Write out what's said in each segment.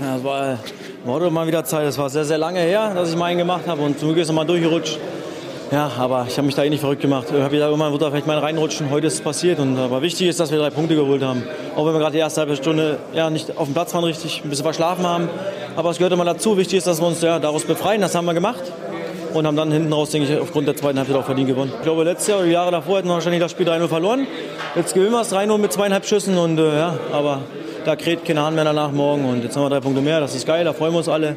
Ja, es war, war mal wieder Zeit. Es war sehr, sehr lange her, dass ich mal einen gemacht habe und zum Glück ist er durchgerutscht. Ja, aber ich habe mich da eh nicht verrückt gemacht. Ich habe gedacht, irgendwann wird da vielleicht mal reinrutschen. Heute ist es passiert. Und, aber wichtig ist, dass wir drei Punkte geholt haben. Auch wenn wir gerade die erste halbe Stunde ja, nicht auf dem Platz waren richtig, ein bisschen verschlafen haben. Aber es gehört immer dazu. Wichtig ist, dass wir uns ja, daraus befreien. Das haben wir gemacht. Und haben dann hinten raus, denke ich, aufgrund der zweiten Halbzeit auch verdient gewonnen. Ich glaube, letztes Jahr oder die Jahre davor hätten wir wahrscheinlich das Spiel 3-0 verloren. Jetzt gewinnen wir es 3-0 mit zweieinhalb Schüssen. Und äh, ja, aber da kräht kein Hahn mehr danach morgen. Und jetzt haben wir drei Punkte mehr. Das ist geil, da freuen wir uns alle.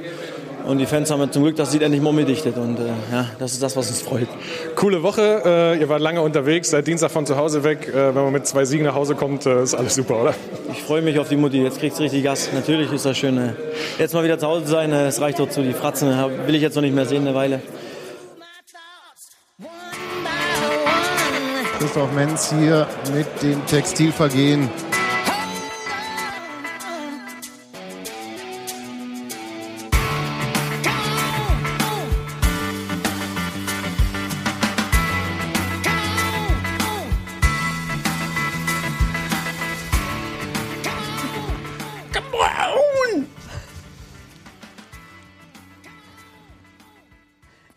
Und die Fans haben zum Glück das Lied endlich mal. Und äh, ja, das ist das, was uns freut. Coole Woche. Äh, ihr wart lange unterwegs, seit Dienstag von zu Hause weg. Äh, wenn man mit zwei Siegen nach Hause kommt, äh, ist alles super, oder? Ich freue mich auf die Mutti. Jetzt kriegt es richtig Gas. Natürlich ist das schön, äh, jetzt mal wieder zu Hause zu sein. Äh, Es reicht doch zu. Die Fratzen will ich jetzt noch nicht mehr sehen eine Weile. Christoph Menz hier mit dem Textilvergehen.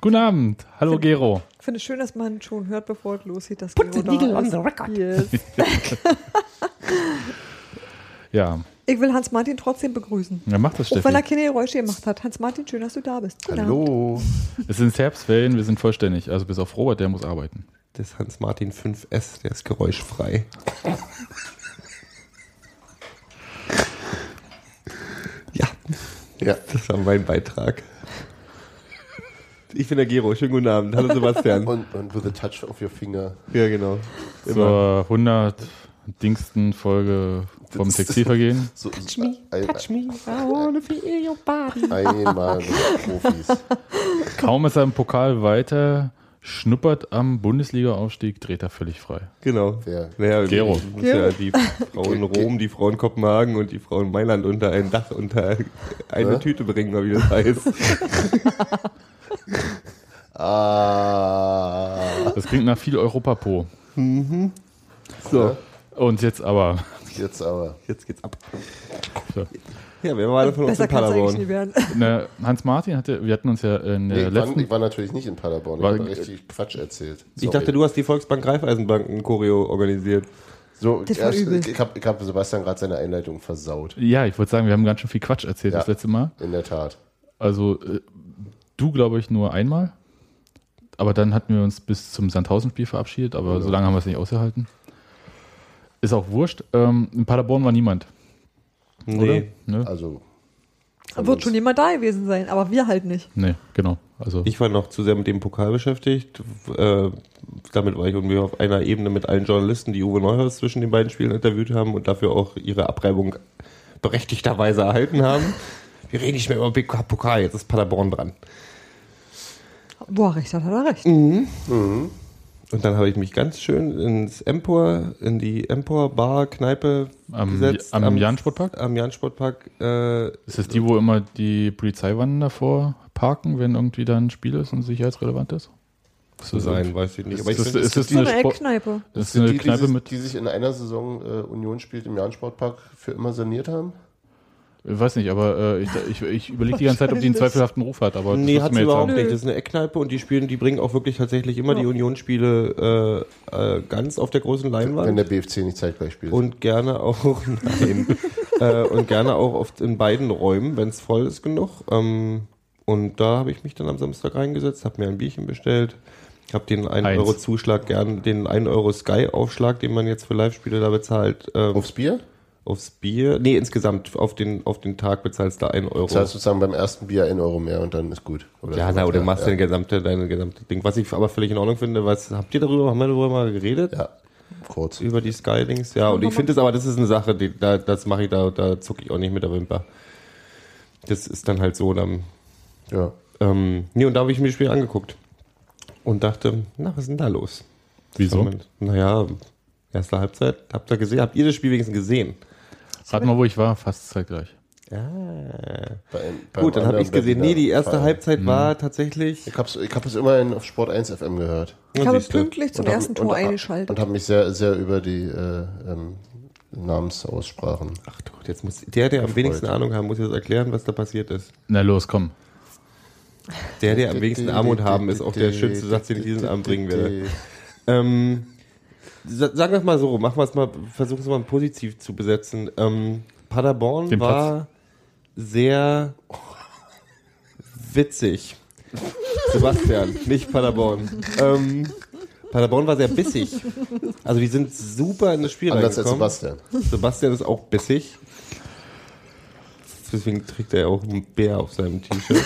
Guten Abend. Hallo Gero. Ich finde es schön, dass man schon hört, bevor es losgeht, dass Put Gero the needle on ist. the record. Yes. Ja, Ich will Hans-Martin trotzdem begrüßen. ja mach das, Auch wenn er Steffi. keine Geräusche gemacht hat. Hans-Martin, schön, dass du da bist. Guten Abend. Hallo. Es sind Herbstferien, wir sind vollständig. Also bis auf Robert, der muss arbeiten. Das Hans-Martin 5S, der ist geräuschfrei. ja, Ja. das war mein Beitrag. Ich bin der Gero, schönen guten Abend. Hallo Sebastian. Und, und with a touch of your finger. ja, genau. Zur 100. Dingsten Folge vom Textilvergehen. So, Touch me, ein, touch me, I wanna feel your body. einmal mit Profis. Kaum ist er im Pokal weiter, schnuppert am Bundesliga-Aufstieg, dreht er völlig frei. Genau. Wer? Naja, Gero. Ja die Frau in Rom, die Frau in Kopenhagen und die Frau in Mailand unter ein Dach, unter eine Ja? Tüte bringen, wie das heißt. Ah. Das klingt nach viel Europapo. So, Und jetzt aber. Jetzt aber. jetzt geht's ab. So. Ja, wer war alle von uns Besser in Paderborn? werden. Ne, Hans-Martin hatte, wir hatten uns ja in Nee, der ich, war, letzten. ich war natürlich nicht in Paderborn. Ich War- habe richtig Quatsch erzählt. Ich dachte, du hast die Volksbank Raiffeisenbanken Choreo organisiert. So, erst, ich habe ich hab Sebastian gerade seine Einleitung versaut. Ja, ich würde sagen, wir haben ganz schön viel Quatsch erzählt Ja. das letzte Mal. In der Tat. Also äh, du, glaube ich, nur einmal. Aber dann hatten wir uns bis zum Sandhausen-Spiel verabschiedet, aber so lange haben wir es nicht ausgehalten. Ist auch wurscht. Ähm, in Paderborn war niemand. Nee. Oder? Ne? Also. Wird schon jemand da gewesen sein, aber wir halt nicht. Nee, genau. Also Ich war noch zu sehr mit dem Pokal beschäftigt. Äh, damit war ich irgendwie auf einer Ebene mit allen Journalisten, die Uwe Neuhaus zwischen den beiden Spielen interviewt haben und dafür auch ihre Abreibung berechtigterweise erhalten haben. Wir reden nicht mehr über Pokal, jetzt ist Paderborn dran. Er recht hat, er recht. Und dann habe ich mich ganz schön ins Empor, in die Empor Bar Kneipe Am- gesetzt. am Jahn-Sportpark? Am Jan Sportpark. Äh, ist das die, wo immer die Polizeiwannen davor parken, wenn irgendwie da ein Spiel ist und sicherheitsrelevant ist? Ist zu das sein, weiß ich nicht. Aber ich Ist das, finde, ist das So eine, eine das ist eine die, die, Kneipe sich, mit. die sich in einer Saison äh, Union spielt im Jahn-Sportpark für immer saniert haben? Ich weiß nicht, aber äh, ich, ich, ich überlege die ganze Zeit, ob die einen zweifelhaften Ruf hat. Aber das Nee, hat sie jetzt überhaupt sagen. nicht. Das ist eine Eckkneipe und die spielen, die bringen auch wirklich tatsächlich immer die Unionsspiele äh, äh, ganz auf der großen Leinwand. Wenn der BFC nicht zeitgleich spielt. und gerne auch, nein, äh, und gerne auch oft in beiden Räumen, wenn es voll ist genug. Ähm, und da habe ich mich dann am Samstag reingesetzt, habe mir ein Bierchen bestellt, habe den 1 Eins. Euro Zuschlag gern, den 1 Euro Sky Aufschlag, den man jetzt für Live-Spiele da bezahlt, ähm, Aufs Bier? Aufs Bier. Nee, insgesamt auf den, auf den Tag bezahlst du 1 Euro. Das heißt sozusagen beim ersten Bier 1 Euro mehr und dann ist gut. Oder ja, so. na, oder machst ja, dein gesamte, deine gesamte Ding. Was ich aber völlig in Ordnung finde, was, habt ihr darüber, haben wir darüber mal geredet? Ja, kurz. Über die Sky-Dings? Ja, und ich finde es aber, das ist eine Sache, die, da, das mache ich, da, da zucke ich auch nicht mit der Wimper. Das ist dann halt so, dann, Ja. ähm, nee, und da habe ich mir das Spiel angeguckt. Und dachte, na, was ist denn da los? Wieso? Naja, erste Halbzeit, habt ihr gesehen, habt ihr das Spiel wenigstens gesehen? Rat mal, wo ich war, fast zeitgleich. Ja. Bei, Gut, dann habe ich gesehen. Berliner Nee, die erste Verein. Halbzeit war tatsächlich. Ich habe es ich hab es immerhin auf Sport 1 FM gehört. Ich habe pünktlich zum Und hab- ersten und Tor hab- eingeschaltet. Und habe mich sehr, sehr über die äh, ähm, Namensaussprachen. Ach du Gott, jetzt muss der, der am Erfreut. wenigsten Ahnung haben, muss jetzt erklären, was da passiert ist. Na los, komm. Der, der am wenigsten Armut haben, ist auch der schönste Satz, den ich diesen Abend bringen werde. Ähm, sagen wir es mal so, machen wir es mal, versuchen es mal positiv zu besetzen. Ähm, Paderborn Den war sehr witzig. Sebastian, nicht Paderborn. Ähm, Paderborn war sehr bissig. Also die sind super in das Spiel Anders als reingekommen. Sebastian. Sebastian ist auch bissig. Deswegen trägt er ja auch einen Bär auf seinem T-Shirt.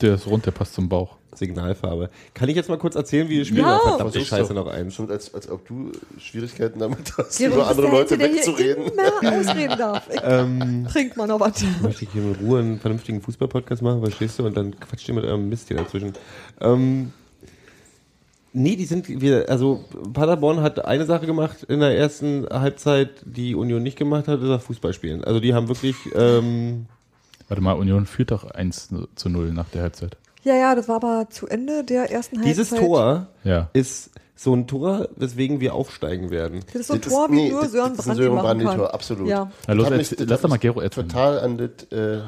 Der ist rund, der passt zum Bauch. Signalfarbe. Kann ich jetzt mal kurz erzählen, wie das Spiel Ja. Verdammte Versuch's Scheiße noch eins. Stimmt, als, als ob du Schwierigkeiten damit hast, Gero, über andere der Leute wegzureden. Immer ausreden darf. Ich Ähm, trink mal noch was. möchte ich hier mit Ruhe einen vernünftigen Fußball-Podcast machen, verstehst du? Und dann quatscht ihr mit eurem Mist hier dazwischen. Ähm, nee, die sind, wir, also Paderborn hat eine Sache gemacht in der ersten Halbzeit, die Union nicht gemacht hat, ist das Fußball spielen. Also die haben wirklich, ähm, Warte mal, Union führt doch 1 zu 0 nach der Halbzeit. Ja, ja, das war aber zu Ende der ersten Halbzeit. dieses Tor Ja. ist so ein Tor, weswegen wir aufsteigen werden. Das ist so ein Das Tor, wie nee, nur Sören ist Brandi Sören machen kann. Brandi-Tor, absolut. Ja. Na los, mich- lass doch mal ist Gero erzählen. Total an das, äh,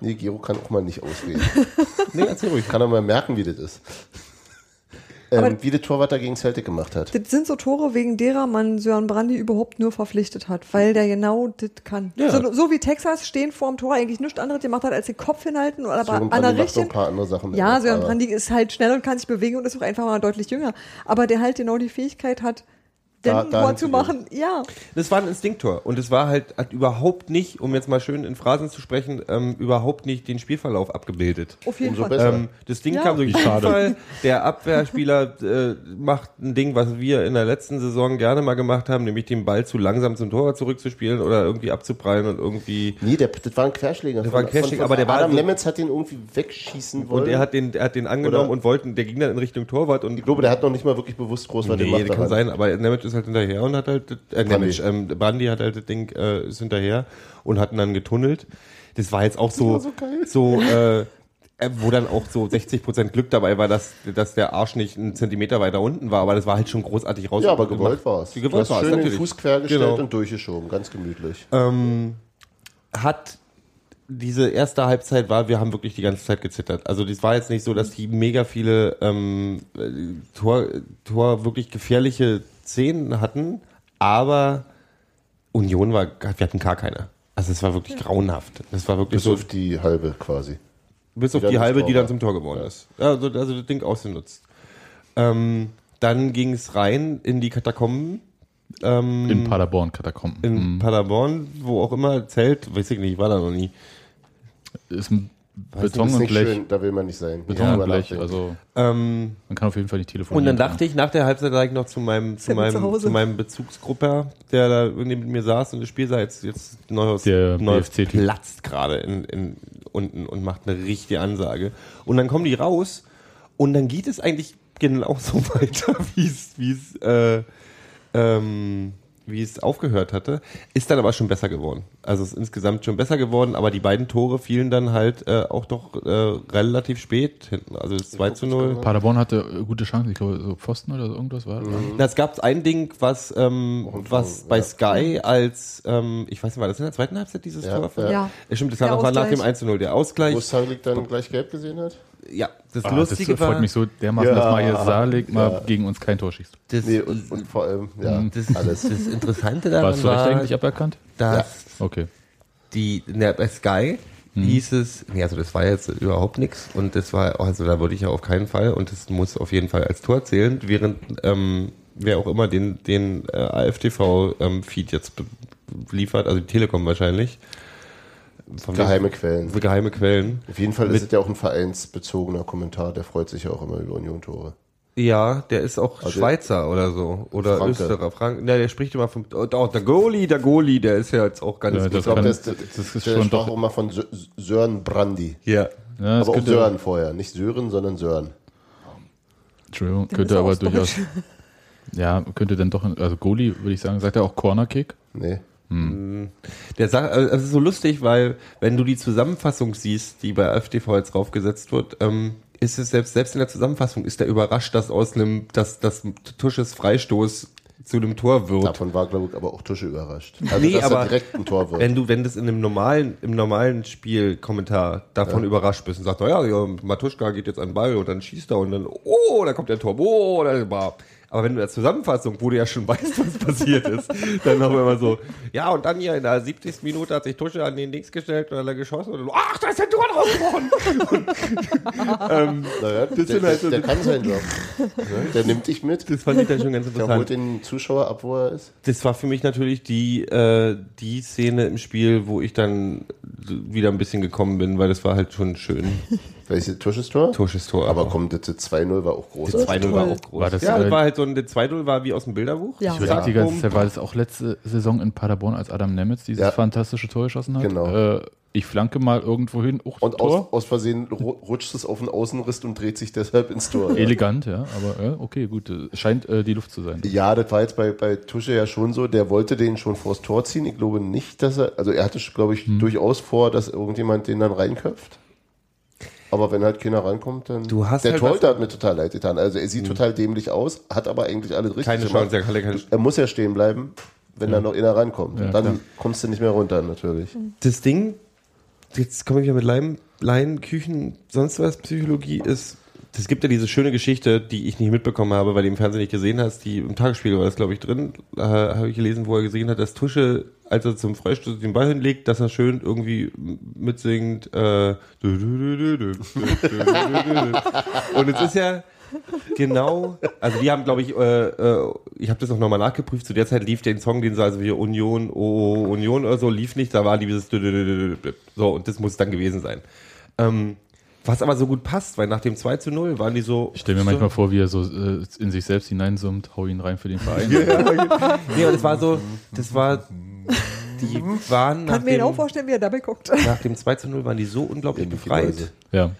nee, Gero kann auch mal nicht ausreden. Nee, erzähl ruhig. kann er mal merken, wie das ist. Ähm, wie der Torwart gegen Celtic gemacht hat. Das sind so Tore, wegen derer man Sören Brandi überhaupt nur verpflichtet hat, weil der genau das kann. Ja. So, so wie Texas stehen vorm Tor eigentlich nichts anderes gemacht hat, als den Kopf hinhalten oder aber an der richtigen. Ja, Sören Brandi ist halt schnell und kann sich bewegen und ist auch einfach mal deutlich jünger. Aber der halt genau die Fähigkeit hat, den Tor zu machen. Ja. Das war ein Instinkttor und es war halt hat überhaupt nicht, um jetzt mal schön in Phrasen zu sprechen, ähm, überhaupt nicht den Spielverlauf abgebildet. Auf jeden Umso Fall. besser. Ähm, das Ding Ja. kam durch Schade. Zufall. Der Abwehrspieler äh, macht ein Ding, was wir in der letzten Saison gerne mal gemacht haben, nämlich den Ball zu langsam zum Torwart zurückzuspielen oder irgendwie abzuprallen und irgendwie. Nee, der, das war ein Querschläger. Das war ein Querschläger, aber der war Adam Nemetz hat den irgendwie wegschießen wollen. Und er hat den, er hat den angenommen Oder- und wollten, der ging dann in Richtung Torwart und ich glaube, der hat noch nicht mal wirklich bewusst groß was Nee, gemacht. das kann daran. sein, aber Nemec ist halt hinterher und hat halt, äh, Nemec, ähm, Bandi hat halt das Ding, äh, ist hinterher und hatten dann getunnelt. Das war jetzt auch so, so geil. so, äh, äh, wo dann auch so 60% Glück dabei war, dass, dass der Arsch nicht einen Zentimeter weiter unten war, aber das war halt schon großartig raus. Ja, aber gewollt war es. Die Du gewollt hast war es, schön den natürlich. Fuß quergestellt Genau. und durchgeschoben, ganz gemütlich. ähm, hat diese erste Halbzeit war, wir haben wirklich die ganze Zeit gezittert. Also das war jetzt nicht so, dass die mega viele ähm, äh, Tor, Tor wirklich gefährliche Szenen hatten, aber Union war, wir hatten gar keine. Also es war wirklich grauenhaft. Das war wirklich Bis so, auf die halbe quasi. bis auf die dann die halbe, die dann zum Tor geworden ist. Ja, Also, also das Ding ausgenutzt. Ähm, dann ging es rein in die Katakomben. Ähm, In Paderborn, Katakomben. in Mhm. Paderborn, wo auch immer, Zelt, weiß ich nicht, ich war da noch nie. Ist ein Weiß Beton nicht, ist und nicht Blech. Schön, da will man nicht sein. Beton Ja, und Blech, also Ähm, man kann auf jeden Fall nicht telefonieren. und dann dachte ich, nach der Halbzeit sage ich noch zu meinem, zu mit meinem, zu meinem Bezugsgruppe, der da neben mir saß und das Spiel sah jetzt, jetzt Neuhaus, Der Neuhaus platzt gerade in, in, unten und macht eine richtige Ansage. Und dann kommen die raus und dann geht es eigentlich genauso weiter, wie es, wie es, äh, ähm, wie es aufgehört hatte, ist dann aber schon besser geworden. Also es ist insgesamt schon besser geworden, aber die beiden Tore fielen dann halt äh, auch doch äh, relativ spät hinten. Also das 2 zu 0. Paderborn hatte äh, gute Chancen, ich glaube, so Pfosten oder so irgendwas war. das. Na, Es gab ein Ding, was, ähm, ein was Tor, bei ja. Sky als, ähm, ich weiß nicht, war das in der zweiten Halbzeit dieses Ja, Tor? ja. Ja. Stimmt, das war nach dem Ausgleich. 1 zu 0. Der Ausgleich. Wo Salik dann gleich gelb gesehen hat? Ja, das Ah, das Lustige freut war, mich so dermaßen, dass Ja. mal hier Salig mal Ja. gegen uns kein Tor schießt. das, Nee, und, und vor allem, ja, das, alles. das Interessante daran zu Recht war, eigentlich aberkannt? dass Okay. die, in der, bei Sky hieß es, nee, also das war jetzt überhaupt nichts und das war, also da würde ich ja auf keinen Fall und das muss auf jeden Fall als Tor zählen, während ähm, wer auch immer den, den äh, AFTV-Feed jetzt be- liefert, also die Telekom wahrscheinlich. Von Geheime Quellen. Geheime Quellen. Auf jeden Fall ist es ja auch ein vereinsbezogener Kommentar, der freut sich ja auch immer über Union-Tore. Ja, der ist auch Also- Schweizer oder so. Oder Franke. Österreicher. Frank, ne, der spricht immer vom. Oh, der Goalie, der Goalie, der ist ja jetzt auch ganz Ja, gut. das Ich glaube, kann- das, das das, ist der schon sprach doch- auch immer von Sö- Sören Brandi. ja. Ja, das Aber auch Sören vorher. Nicht Sören, sondern Sören. Entschuldigung, Der könnte aber aus durchaus, ja, könnte dann doch, also Goalie würde ich sagen, sagt er auch Cornerkick? Nee. Der sagt, also es ist so lustig, weil wenn du die Zusammenfassung siehst, die bei FTV jetzt draufgesetzt wird, ähm, ist es selbst, selbst in der Zusammenfassung ist er überrascht, dass aus einem, dass das Tusches Freistoß zu einem Tor wird. Davon war, glaube ich, aber auch Tusche überrascht. Also, Nee, dass aber er direkt ein Tor wird. Wenn du, wenn das in einem normalen, im normalen Spielkommentar davon überrascht bist und sagst, naja, ja, Matuschka geht jetzt an den Ball und dann schießt er und dann, oh, da kommt der Tor, oh, da war. Aber wenn du in der Zusammenfassung, wo du ja schon weißt, was passiert ist, dann noch immer so, ja, und dann hier in der 70. Minute hat sich Tusche an den Dings gestellt und dann hat geschossen und dann, ach, da ist der Tor draufgebrochen. ähm, naja, das der, halt so- der, der kann seinen Job. Der nimmt dich mit. das fand ich dann schon ganz Der interessant. holt den Zuschauer ab, wo er ist. Das war für mich natürlich die, äh, die Szene im Spiel, wo ich dann wieder ein bisschen gekommen bin, weil das war halt schon schön. Welches Tusches Tor? Tusches Tor. Aber komm, das 2-0 war auch groß. Das 2-0 war auch groß. War das, ja, äh, das war halt so ein, der 2-0 war wie aus dem Bilderbuch. Ja. Ich überlege die ganze Zeit, war das auch letzte Saison in Paderborn, als Adam Nemitz dieses Ja. fantastische Tor geschossen hat? Genau. Äh, ich flanke mal irgendwo hin, auch Und aus, aus Versehen ru- rutscht es auf den Außenriss und dreht sich deshalb ins Tor. Elegant, ja, aber äh, okay, gut. Scheint äh, die Luft zu sein. Ja, das war jetzt bei, bei Tusche ja schon so. Der wollte den schon vors Tor ziehen. Ich glaube nicht, dass er, also er hatte, glaube ich, Hm. durchaus vor, dass irgendjemand den dann reinköpft. Aber wenn halt keiner rankommt, dann. Du hast der halt Torhüter hat mir total leid getan. Also er sieht total dämlich aus, hat aber eigentlich alles richtig Keine gemacht. Chance, er kann keine Er muss ja stehen bleiben, wenn da noch einer rankommt. Ja, Und dann klar. kommst du nicht mehr runter, natürlich. Das Ding, jetzt komme ich wieder mit Leim, Laien, Küchen, sonst was, Psychologie ist, es gibt ja diese schöne Geschichte, die ich nicht mitbekommen habe, weil du im Fernsehen nicht gesehen hast, die im Tagesspiegel war das, glaube ich, drin, äh, habe ich gelesen, wo er gesehen hat, dass Tusche, als er zum Freistoß den Ball hinlegt, dass er schön irgendwie mitsingt. Äh, und es ist ja genau, also die haben, glaube ich, äh, äh, ich habe das auch nochmal nachgeprüft, zu der Zeit lief den Song, den sie also hier Union, oh, Union oder so, lief nicht, da war dieses so und das muss dann gewesen sein. Ähm, was aber so gut passt, weil nach dem 2 zu 0 waren die so. Ich stelle mir manchmal vor, wie er so äh, in sich selbst hineinsummt, hau ihn rein für den Verein. ja, ja, nee, und es war so, das war die waren nach Kann mir genau dem, vorstellen, wie er dabei guckt. nach dem 2 zu 0 waren die so unglaublich befreit. Ja.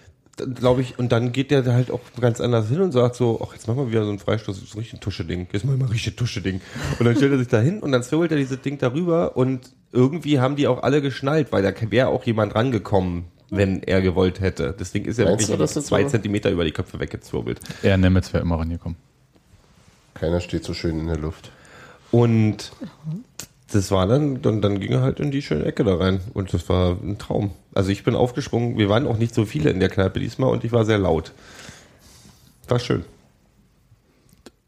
glaube ich, und dann geht der da halt auch ganz anders hin und sagt so, ach, jetzt machen wir wieder so einen Freistoß, das ist richtig ein Tuscheding, jetzt machen wir mal richtig Tuscheding. Und dann stellt er sich da hin und dann zwirbelt er dieses Ding darüber und irgendwie haben die auch alle geschnallt, weil da wäre auch jemand rangekommen, wenn er gewollt hätte. Das Ding ist ja Meinst wirklich du, dass das zwei Zentimeter über die Köpfe weggezwirbelt. Er Nemitz wäre immer rangekommen. Keiner steht so schön in der Luft. Und das war dann, dann, dann ging er halt in die schöne Ecke da rein. Und das war ein Traum. Also ich bin aufgesprungen, wir waren auch nicht so viele in der Kneipe diesmal und ich war sehr laut. War schön.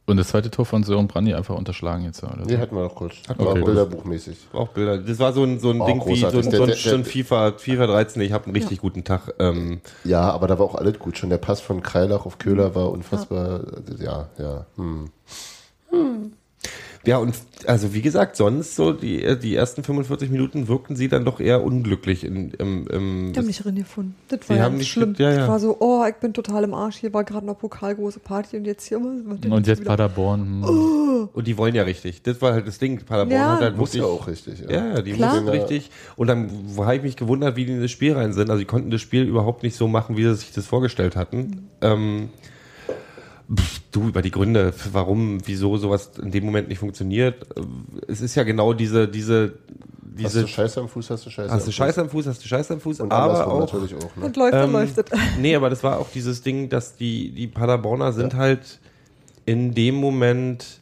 Und das zweite Tor von Sören Brandy einfach unterschlagen jetzt. Oder? Nee, hatten wir noch kurz. Hatten wir War auch bilderbuchmäßig. Auch Bilder. Das war so ein, so ein Oh, Ding wie so, ein- großartig. so, ein- der- so ein der- FIFA, FIFA 13. Ich habe einen richtig guten Tag. Ähm, Ja, aber da war auch alles gut. Schon der Pass von Kreilach auf Köhler war unfassbar. Ja, ja. Hm. Ja, und also wie gesagt, sonst so die, die ersten 45 Minuten wirkten sie dann doch eher unglücklich. In, im, im, Die haben nicht gefunden. Das war ja nicht schlimm. ja, ja. Ich war so, oh, ich bin total im Arsch. Hier war gerade noch pokalgroße Party und jetzt hier. denn Und jetzt wieder? Paderborn. Oh. hm. und die wollen ja richtig. Das war halt das Ding. Paderborn Ja. hat halt Muss ja auch richtig. Ja. Ja, ja, die Klar. mussten richtig. Und dann habe ich mich gewundert, wie die in das Spiel rein sind. Also die konnten das Spiel überhaupt nicht so machen, wie sie sich das vorgestellt hatten. Ähm, pff, du, über die Gründe, warum, wieso sowas in dem Moment nicht funktioniert. Es ist ja genau diese, diese, Hast diese, du Scheiße am Fuß, hast du Scheiße hast am du Fuß. Scheiße am Fuß, hast du Scheiße am Fuß, Und aber auch, natürlich auch. Ne? Und läuft, ähm, läuft. Nee, aber das war auch dieses Ding, dass die, die Paderborner sind halt in dem Moment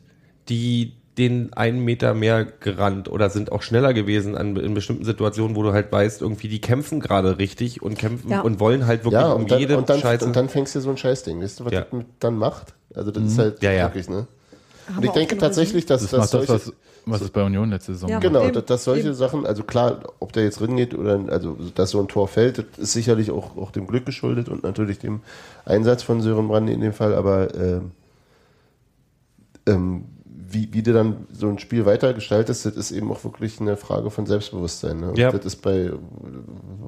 die den einen Meter mehr gerannt oder sind auch schneller gewesen an, in bestimmten Situationen, wo du halt weißt, irgendwie die kämpfen gerade richtig und kämpfen Ja. und wollen halt wirklich Ja, um und dann, jede und, dann, Scheiße. und dann fängst du so ein Scheißding. Weißt du, was Ja. das dann macht? Also das ist halt Ja, ja. wirklich, ne? Haben Und ich denke tatsächlich, dass, Das das, solche, was, was es bei Union letzte Saison Ja. war. Genau, Eben, dass, dass solche eben. Sachen, also klar, ob der jetzt drin geht oder also dass so ein Tor fällt, das ist sicherlich auch, auch dem Glück geschuldet und natürlich dem Einsatz von Sören Brandy in dem Fall, aber ähm, ähm, wie, wie du dann so ein Spiel weiter gestaltest, das ist eben auch wirklich eine Frage von Selbstbewusstsein. Ne? Und Ja. Das ist bei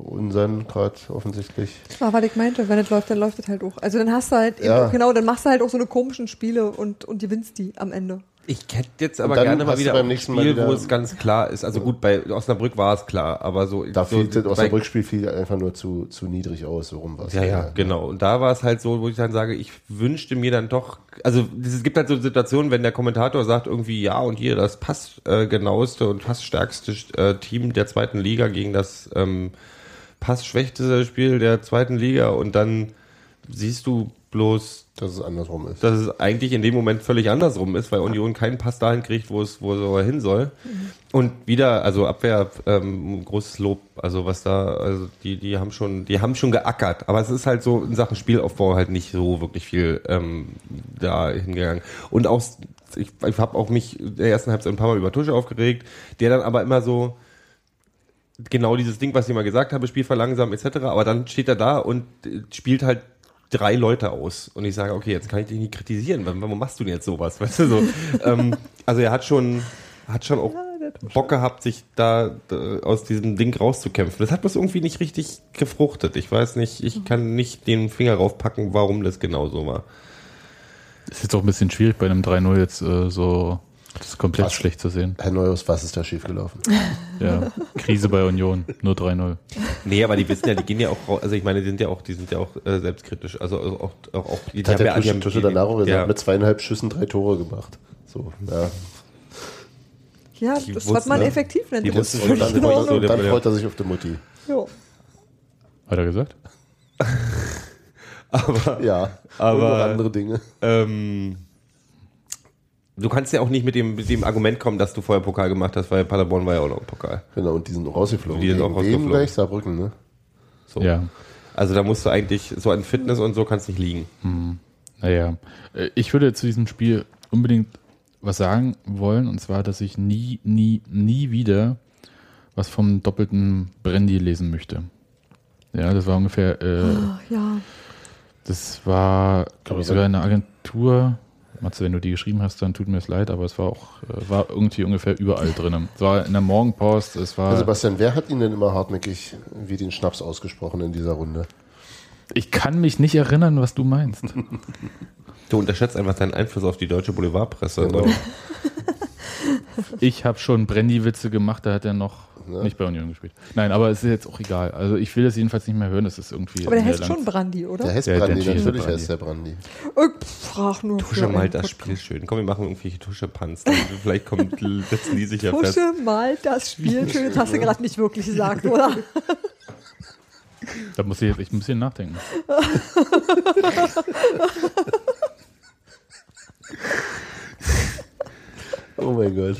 unseren gerade offensichtlich. Das war, was ich meinte. Wenn es läuft, dann läuft es halt auch. Also dann hast du halt, eben Ja. auch, genau, dann machst du halt auch so eine komischen Spiele und, und gewinnst die am Ende. Ich hätte jetzt aber gerne mal wieder ein Spiel, wieder- wo es ganz klar ist. Also gut, bei Osnabrück war es klar, aber so. Da so fiel das aus bei- dem Rückspiel fiel einfach nur zu, zu niedrig aus, so rum war es. Ja, ja, genau. Und da war es halt so, wo ich dann sage, ich wünschte mir dann doch, also es gibt halt so Situationen, wenn der Kommentator sagt irgendwie, ja, und hier das passgenaueste äh, genaueste und passstärkste äh, Team der zweiten Liga gegen das ähm, passschwächste Spiel der zweiten Liga und dann siehst du bloß Dass es andersrum ist. dass es eigentlich in dem Moment völlig andersrum ist, weil Union keinen Pass dahin kriegt, wo es, wo es hin soll. Und wieder, also Abwehr, ähm, großes Lob, also was da, also die, die haben schon, die haben schon geackert, aber es ist halt so in Sachen Spielaufbau halt nicht so wirklich viel ähm, da hingegangen. Und auch, ich, ich habe auch mich in der ersten Halbzeit ein paar Mal über Tusche aufgeregt, der dann aber immer so, genau dieses Ding, was ich mal gesagt habe, Spiel verlangsamen etc., aber dann steht er da und äh, spielt halt drei Leute aus und ich sage, okay, jetzt kann ich dich nicht kritisieren, warum, machst du denn jetzt sowas, weißt du so. ähm, also er hat schon, hat schon auch Bock gehabt, sich da äh, aus diesem Ding rauszukämpfen. Das hat bloß irgendwie nicht richtig gefruchtet. Ich weiß nicht, ich kann nicht den Finger raufpacken, warum das genau so war. Ist jetzt auch ein bisschen schwierig bei einem 3-0 jetzt äh, so das komplett Was? schlecht zu sehen. Herr Neuhaus, was ist da schiefgelaufen? Ja, Krise bei Union, nur 3-0. Nee, aber die wissen ja, die gehen ja auch, raus- also ich meine, die sind ja auch, die sind ja auch äh, selbstkritisch. Also auch, auch, auch die, Hat haben der ja- die Tusche, die- danach auch gesagt, ja. mit zweieinhalb Schüssen drei Tore gemacht. So, ja. Ja, Die das, was man ne? effektiv nennt. Die das ist Und dann, freut- so, dann freut er sich auf die Mutti. Ja. Hat er gesagt? Aber, Ja, Aber- und noch andere Dinge. ähm, du kannst ja auch nicht mit dem, mit dem Argument kommen, dass du vorher Pokal gemacht hast, weil Paderborn war ja auch noch ein Pokal. Genau, und die sind rausgeflogen. Die sind auch rausgeflogen. Gleich? Saarbrücken, ne? So. Ja. Also da musst du eigentlich, so an Fitness und so kannst nicht liegen. Naja, äh, ich würde zu diesem Spiel unbedingt was sagen wollen, und zwar, dass ich nie, nie, nie wieder was vom doppelten Brandy lesen möchte. Ja, das war ungefähr, äh, Ach, ja. das war, glaube Aber ich, sogar eine Agentur. Matze, wenn du die geschrieben hast, dann tut mir es leid, aber es war auch, äh, war irgendwie ungefähr überall drin. Es war in der Morgenpost, es war. Also Sebastian, wer hat ihn denn immer hartnäckig wie den Schnaps ausgesprochen in dieser Runde? ich kann mich nicht erinnern, was du meinst. Du unterschätzt einfach deinen Einfluss auf die deutsche Boulevardpresse. Genau. Ich habe schon Brandy-Witze gemacht, da hat er noch Ja. nicht bei Union gespielt. Nein, aber es ist jetzt auch egal. Also ich will das jedenfalls nicht mehr hören. Das ist irgendwie. Aber der heißt schon Brandy, oder? Der heißt Der- der Brandi, Cheese natürlich Brandi. heißt der Brandi. Ich frag nur. Tusche einen das Podcast. Spiel schön. Komm, wir machen irgendwelche Tuschepanz. Dann Vielleicht kommt, setzen die sich ja fest. Tusche malt das Spiel schön. Das hast du gerade nicht wirklich gesagt, oder? Da muss ich, ich muss hier nachdenken. Oh mein Gott.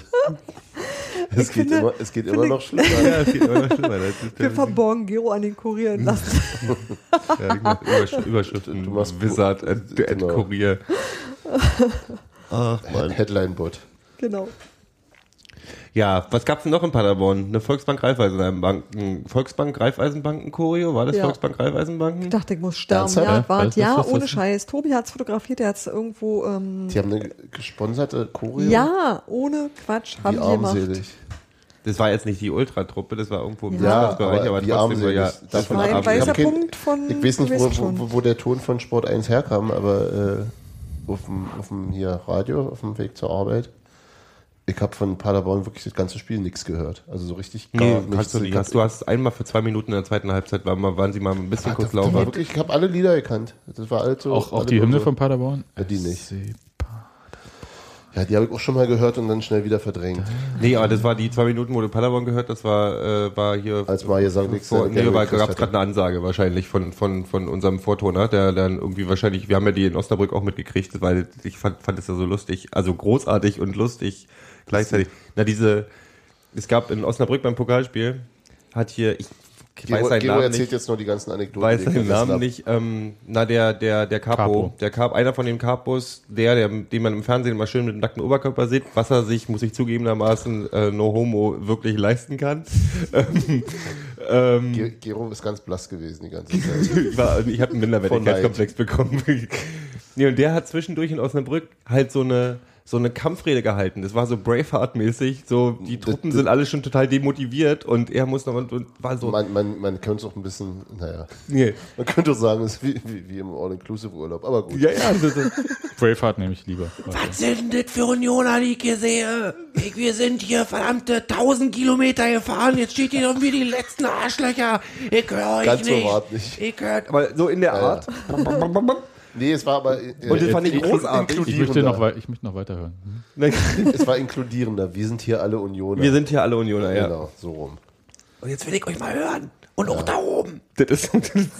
Es geht, finde- immer, es geht immer noch schlimmer. Ja, es geht immer schlimmer. Das ist Wir verborgen Gero an den Kurieren lassen. ja, ich mach Übersch Überschriften. Du machst- Wizard, at, at Genau. Kurier. Ach, Mann. Headline-Bot. genau. Ja, was gab's denn noch in Paderborn? Eine Volksbank Raiffeisenbanken. Volksbank Raiffeisenbanken Choreo? War das Ja. Volksbank Raiffeisenbanken? Ich dachte, ich muss sterben. Ernsthaft? Ja, Ja? war, Was- ja was- was- ohne was- Scheiß. Tobi hat es fotografiert, der hat es irgendwo. Ähm, Die haben eine gesponserte Choreo. ja, ohne Quatsch, haben die gemacht. armselig. Das war jetzt nicht die Ultratruppe, das war irgendwo im Ja, Sicherheitsbereich, aber aber, trotzdem war ja Das davon war ein ab. weißer kein- Punkt von. Ich weiß nicht, wo, wo, wo der Ton von Sport 1 herkam, aber äh, auf, dem, auf dem hier Radio, auf dem Weg zur Arbeit, ich habe von Paderborn wirklich das ganze Spiel nichts gehört. Also so richtig gar Nee, nichts. kannst du nicht. Du hast einmal für zwei Minuten in der zweiten Halbzeit, waren, mal- waren sie mal ein bisschen kurz laufen. wirklich, ich habe alle Lieder gekannt. Das war alles so. Auch, auch die Hymne so- von Paderborn? Ja, die nicht. Ja, die habe ich auch schon mal gehört und dann schnell wieder verdrängt. Nee, aber das war die zwei Minuten, wo du Paderborn gehört, das war, äh, war hier. Als Maja gesagt, nichts vor, nee, gab es gerade eine Ansage wahrscheinlich von, von, von unserem Vortoner, der dann irgendwie wahrscheinlich, wir haben ja die in Osnabrück auch mitgekriegt, weil ich fand, fand es ja so lustig, also großartig und lustig gleichzeitig. Na, diese, es gab in Osnabrück beim Pokalspiel, hat hier, ich weiß seinen Gero Namen erzählt nicht, jetzt nur die ganzen Anekdoten. weiß seinen Namen hab. nicht, ähm, na, der, der, der Capo, Capo. der Cap, einer von den Capos, der, der, den man im Fernsehen immer schön mit dem nackten Oberkörper sieht, was er sich, muss ich zugegebenermaßen, äh, no homo wirklich leisten kann. ähm, ähm, Ge- Gero ist ganz blass gewesen die ganze Zeit. ich, war- ich habe einen Minderwertigkeitskomplex bekommen. nee, und der hat zwischendurch in Osnabrück halt so eine so eine Kampfrede gehalten. Das war so Braveheart-mäßig. So, die Das- Truppen das- sind alle schon total demotiviert und er muss noch und, und war so. Man, man, man könnte es auch ein bisschen, naja, nee. man könnte auch sagen, es ist wie, wie, wie im All-Inclusive-Urlaub, aber gut. Ja, ja, das ist, Braveheart nehme ich lieber. Was sind das für Unioner, die ich hier sehe? Ich, wir sind hier verdammte 1000 Kilometer gefahren. Jetzt steht hier irgendwie die letzten Arschlöcher. Ich höre euch Ganz so nicht. hart nicht. Ich hör, aber so in der Ja, Art. Nee, es war aber äh, Und das fand ich großartig. Ich möchte noch, ich möchte noch weiterhören. Hm? es war inkludierender. Wir sind hier alle Unioner. Wir sind hier alle Unioner, ja. Genau, so rum. und jetzt will ich euch mal hören. Und auch da oben. Das ist, das ist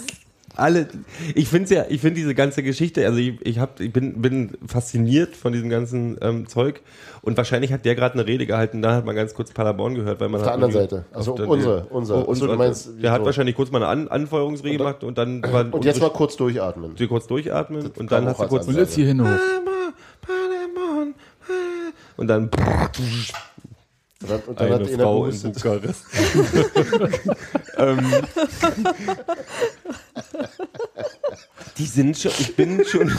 alle, ich finde ja, ich finde diese ganze Geschichte, also ich, ich, hab, ich bin, bin fasziniert von diesem ganzen ähm, Zeug und wahrscheinlich hat der gerade eine Rede gehalten, da hat man ganz kurz Paderborn gehört, weil man Auf der anderen Seite. Also unsere, unsere. Oh, Achso, unsere. du meinst, der hat so. wahrscheinlich kurz mal eine An Anfeuerungsrede gemacht und dann war Und jetzt mal kurz durchatmen. sie kurz durchatmen und kam dann hat sie kurz Ansage. Jetzt hier hin hoch. Und dann Und dann, und dann eine hat Frau in. Bukarest. ähm, die sind schon, ich bin schon,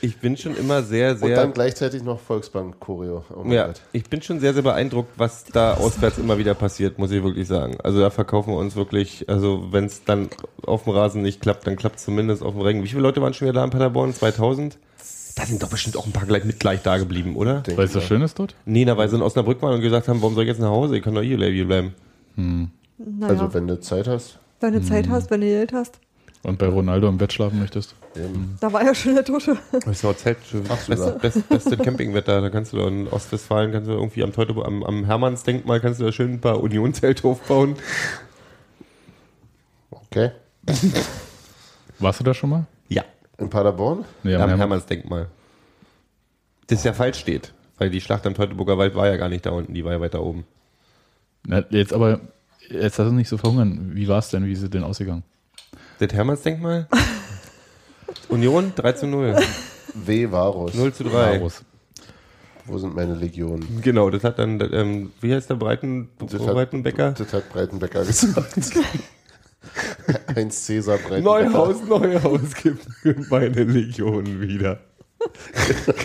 ich bin schon immer sehr, Und dann sehr, gleichzeitig noch Volksbank-Choreo. Oh mein ja, Gott. ich bin schon sehr, sehr beeindruckt, was da auswärts immer wieder passiert, muss ich wirklich sagen. Also da verkaufen wir uns wirklich, also wenn es dann auf dem Rasen nicht klappt, dann klappt es zumindest auf dem Regen. Wie viele Leute waren schon wieder da in Paderborn? 2000? Da sind doch bestimmt auch ein paar gleich mit gleich da geblieben, oder? Weil es so schön ist dort? Nee, na, weil sie in Osnabrück waren und gesagt haben, warum soll ich jetzt nach Hause? Ich kann doch hier bleiben. Naja, Also wenn du Zeit hast. wenn du Zeit hast, wenn du Geld hast. Und bei Ronaldo im Bett schlafen möchtest? Eben. Da war ja schon der Dusche. Das ist noch Zelt, beste, beste, beste Campingwetter. Da kannst du da in Ostwestfalen, kannst du irgendwie am, Teute, am, am Hermannsdenkmal kannst du da schön ein paar Union-Zelte aufbauen. Okay. Warst du da schon mal? Ja, In Paderborn? Nee, am am Hermann. Hermannsdenkmal. Das ja falsch steht. Weil die Schlacht am Teutoburger Wald war ja gar nicht da unten, die war ja weiter oben. Na, jetzt aber, jetzt lass uns nicht so verhungern. Wie war es denn? Wie ist es denn ausgegangen? Das Hermannsdenkmal? Union 3 zu 0. W. Varus. 0 zu 3. Varus. Wo sind meine Legionen? Genau, das hat dann, ähm, wie heißt der Breiten, Das hat- Breitenbecker? Das hat Breitenbecker gesagt. Heinz Cäsar Breitenbecker. Neuhaus, Neuhaus gibt meine Legionen wieder.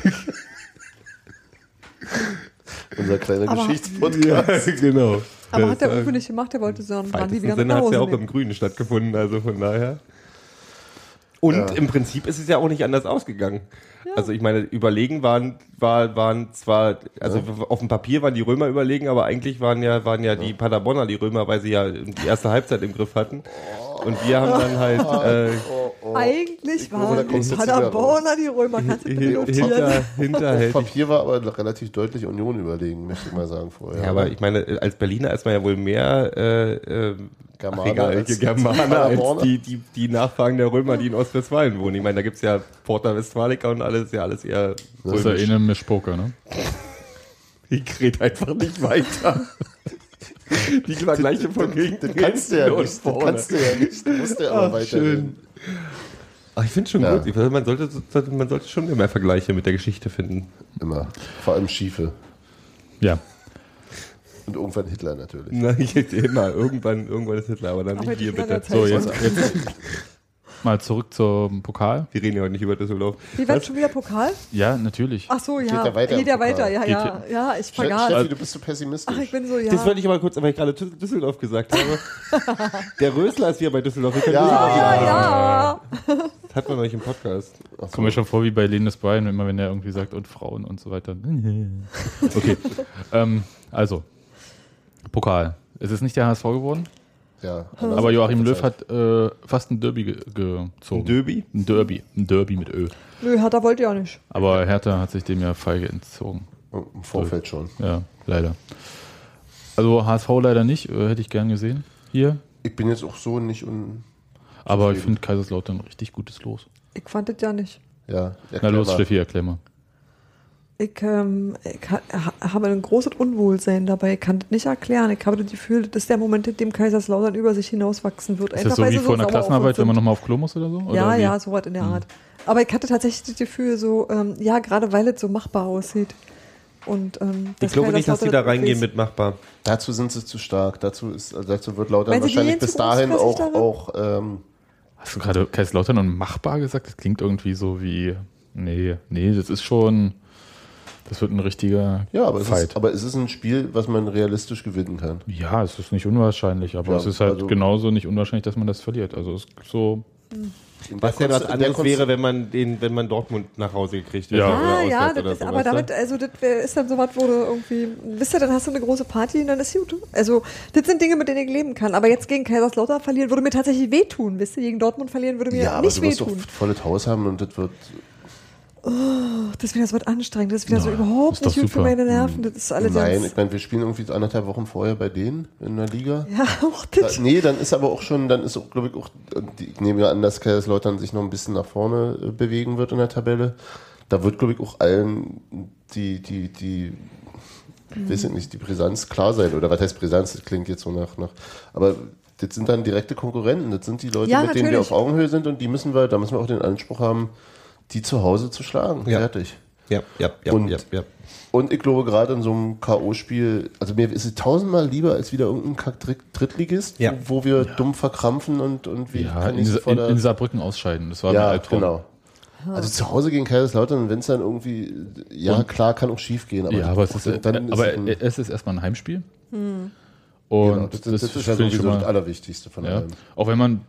Unser kleiner Aber- Geschichtspodcast. genau. Aber Das hat der Uwe nicht gemacht, der wollte Im Brandi weitesten wieder Sinne nach hat es Hause ja auch nehmen. im Grünen stattgefunden, also von daher. Und Ja. im Prinzip ist es ja auch nicht anders ausgegangen. Also ich meine, überlegen waren, war, waren zwar, also auf dem Papier waren die Römer überlegen, aber eigentlich waren ja, waren ja die Paderborner die Römer, weil sie ja die erste Halbzeit im Griff hatten. Und wir haben dann halt äh, Eigentlich glaube, da waren Paderborner die Römer. Kannst du bitte hinter, hinterhältig. Papier war aber relativ deutlich Union überlegen, möchte ich mal sagen vorher. Ja, aber ich meine, als Berliner ist man ja wohl mehr äh, äh, Germaner egal, als- Germaner als die, die, die Nachfahren der Römer, die in Ostwestfalen wohnen. Ich meine, da gibt es ja Porta Westfalica und alles, ja alles eher Das ist ja eh römisch. eine Mischpoker, ne? Ich rede einfach nicht weiter. Die Vergleiche von gegen Das kannst du ja und nicht. Das vorne. kannst du ja nicht. Du musst ja aber Ach, weiter. schön. Ach, ich finde schon Ja. gut. Man sollte, man sollte schon immer Vergleiche mit der Geschichte finden. Immer. Vor allem Schiefe. Ja. Und irgendwann Hitler natürlich. Na, ich immer. Irgendwann, irgendwann ist Hitler, aber dann Aber nicht wir bitte. der So, jetzt, jetzt mal zurück zum Pokal. Wir reden ja heute nicht über Düsseldorf. Wie war schon wieder Pokal? Ja, natürlich. Ach so, ja. Geht ja weiter Geht ja weiter, ja, Geht ja. Ja, ich vergaß. Steffi, du bist so pessimistisch. Ach, ich bin so, ja. Das wollte ich aber kurz, weil ich gerade Düs- Düsseldorf gesagt habe. Der Rösler ist wieder bei Düsseldorf. Wir Ja. Düsseldorf ja, ja. Das hat man noch nicht im Podcast. Kommt mir schon vor wie bei Linus Bryan, immer wenn er irgendwie sagt, und Frauen und so weiter. Okay. ähm, also, Pokal. Es ist nicht der HSV geworden, ja, aber Joachim Löw hat äh, fast ein Derby ge gezogen. Ein Derby? Ein Derby. Ein Derby mit Ö. Nö, Hertha wollte ja nicht. Aber Hertha hat sich dem ja feige entzogen. Im Vorfeld schon. Ja, leider. Also HSV leider nicht, äh, hätte ich gern gesehen hier. Ich bin jetzt auch so nicht un. Aber ich finde Kaiserslautern richtig gutes Los. Ich fand das ja nicht. Ja, Na los. Steffi, erklär mal. Ich, ähm, ich ha ha- habe ein großes Unwohlsein dabei. Ich kann das nicht erklären. Ich habe das Gefühl, das ist der Moment, in dem Kaiserslautern über sich hinauswachsen wird. Ist das so wie vor einer Klassenarbeit, wenn man nochmal auf Klo muss oder so? Oder Ja, wie? ja, so was in der Art. Aber ich hatte tatsächlich das Gefühl, so, ähm, ja, gerade weil es so machbar aussieht. Und, ähm, Ich glaube nicht, dass die da reingehen mit machbar. Dazu sind sie zu stark. Dazu, ist, also dazu wird Lautern wahrscheinlich bis dahin auch, auch ähm, Hast du gerade Kaiserslautern und machbar gesagt? Das klingt irgendwie so wie. Nee, nee, das ist schon. Das wird ein richtiger ja, aber es, Fight. ist, aber es ist ein Spiel, was man realistisch gewinnen kann. ja, es ist nicht unwahrscheinlich, aber Ja, es ist halt also- genauso nicht unwahrscheinlich, dass man das verliert. Also es ist so. In Was ja was anderes wäre, wenn man den, wenn man Dortmund nach Hause gekriegt hätte. Ja. oder Ah, ja, das oder ist, so, aber damit, also das ist dann so was, wo du irgendwie, wisst ihr, dann hast du eine große Party und dann ist gut. Also, das sind Dinge, mit denen ich leben kann. Aber jetzt gegen Kaiserslautern verlieren würde mir tatsächlich wehtun, wisst ihr, gegen Dortmund verlieren würde mir Ja, aber nicht du wirst doch wehtun. volles Haus haben und das wird. Das ist wieder so anstrengend. Das ist wieder so Ja, überhaupt ist doch nicht gut für meine Nerven. Das ist alles Nein, ich meine, wir spielen irgendwie so anderthalb Wochen vorher bei denen in der Liga. Ja, auch Da, das. nee, dann ist aber auch schon, dann ist auch, glaube ich, auch, ich nehme ja an, dass Kaiserslautern sich noch ein bisschen nach vorne äh, bewegen wird in der Tabelle. Da wird, glaube ich, auch allen die, die, die, weiß ich nicht, die Brisanz klar sein. Oder was heißt Brisanz? Das klingt jetzt so nach, nach, aber das sind dann direkte Konkurrenten. Das sind die Leute, Ja, mit denen wir natürlich. auf Augenhöhe sind und die müssen wir, da müssen wir auch den Anspruch haben, die zu Hause zu schlagen. Ja. Fertig. Ja, ja, ja, Und- ja, ja. Und ich glaube, gerade in so einem K.O.-Spiel, also mir ist es tausendmal lieber als wieder irgendein Kack-Drittligist, Ja. wo, wo wir dumm verkrampfen und, und wie Ja, kann in, ich in, der- in Saarbrücken ausscheiden. Das war Ja, Albtraum. genau. Also zu Hause gegen Kaiserslautern, wenn es dann irgendwie, ja klar, kann auch schief gehen, aber, ja, aber es ist, äh, dann aber es ein, es ist erstmal ein Heimspiel. Und genau, das, das, das, ist ja sowieso schon das Allerwichtigste von ja, allem. Auch wenn man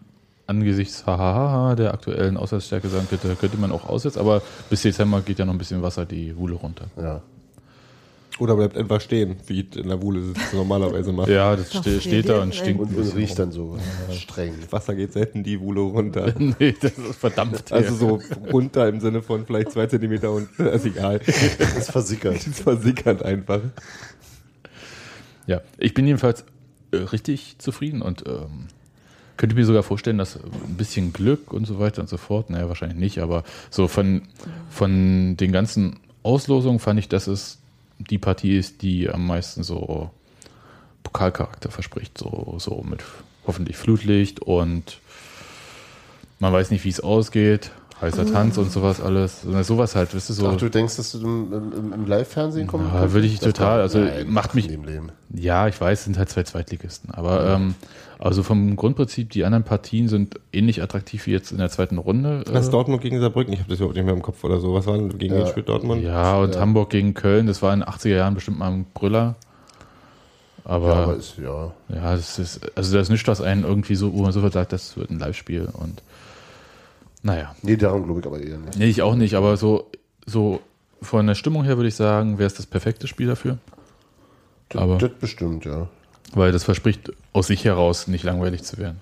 angesichts hahaha, der aktuellen Auswärtsstärke sagen könnte, könnte man auch aussetzen, aber bis Dezember geht ja noch ein bisschen Wasser die Wuhle runter. Ja. Oder bleibt einfach stehen, wie es in der Wuhle es normalerweise macht. Ja, das Ach, ste steht da und stinkt. Und, und riecht dann so streng. Wasser geht selten die Wuhle runter. nee, das ist verdampft. Also so runter im Sinne von vielleicht zwei Zentimeter und ist egal. Das ist versickert. Es versickert einfach. Ja, ich bin jedenfalls äh, richtig zufrieden und ähm, könnte mir sogar vorstellen, dass ein bisschen Glück und so weiter und so fort, naja, wahrscheinlich nicht, aber so von, von den ganzen Auslosungen fand ich, dass es die Partie ist, die am meisten so Pokalcharakter verspricht, so, so mit hoffentlich Flutlicht und man weiß nicht, wie es ausgeht, heißer Tanz und sowas alles, sowas halt, weißt du, so. Ach, du denkst, dass du im, im, im Live-Fernsehen kommst? Ja, würde ich total, also macht mich- in dem Leben. Ja, ich weiß, es sind halt zwei Zweitligisten. Aber ähm, also vom Grundprinzip, die anderen Partien sind ähnlich attraktiv wie jetzt in der zweiten Runde. Was Äh, Dortmund gegen Saarbrücken? Ich habe das überhaupt nicht mehr im Kopf oder so. Was war denn gegen Ja. den Spiel Dortmund? ja, und Ja. Hamburg gegen Köln, das war in den 80er Jahren bestimmt mal ein Grüller. Aber, Ja, aber ja, ist, ja. das ist, also das ist nichts, was einen irgendwie so, wo man sofort sagt, das wird ein Live-Spiel und naja. Nee, darum glaube ich aber eher nicht. Nee, ich auch nicht, aber so, so von der Stimmung her würde ich sagen, wäre es das perfekte Spiel dafür. Das, Aber- das bestimmt, ja. Weil das verspricht aus sich heraus nicht langweilig zu werden.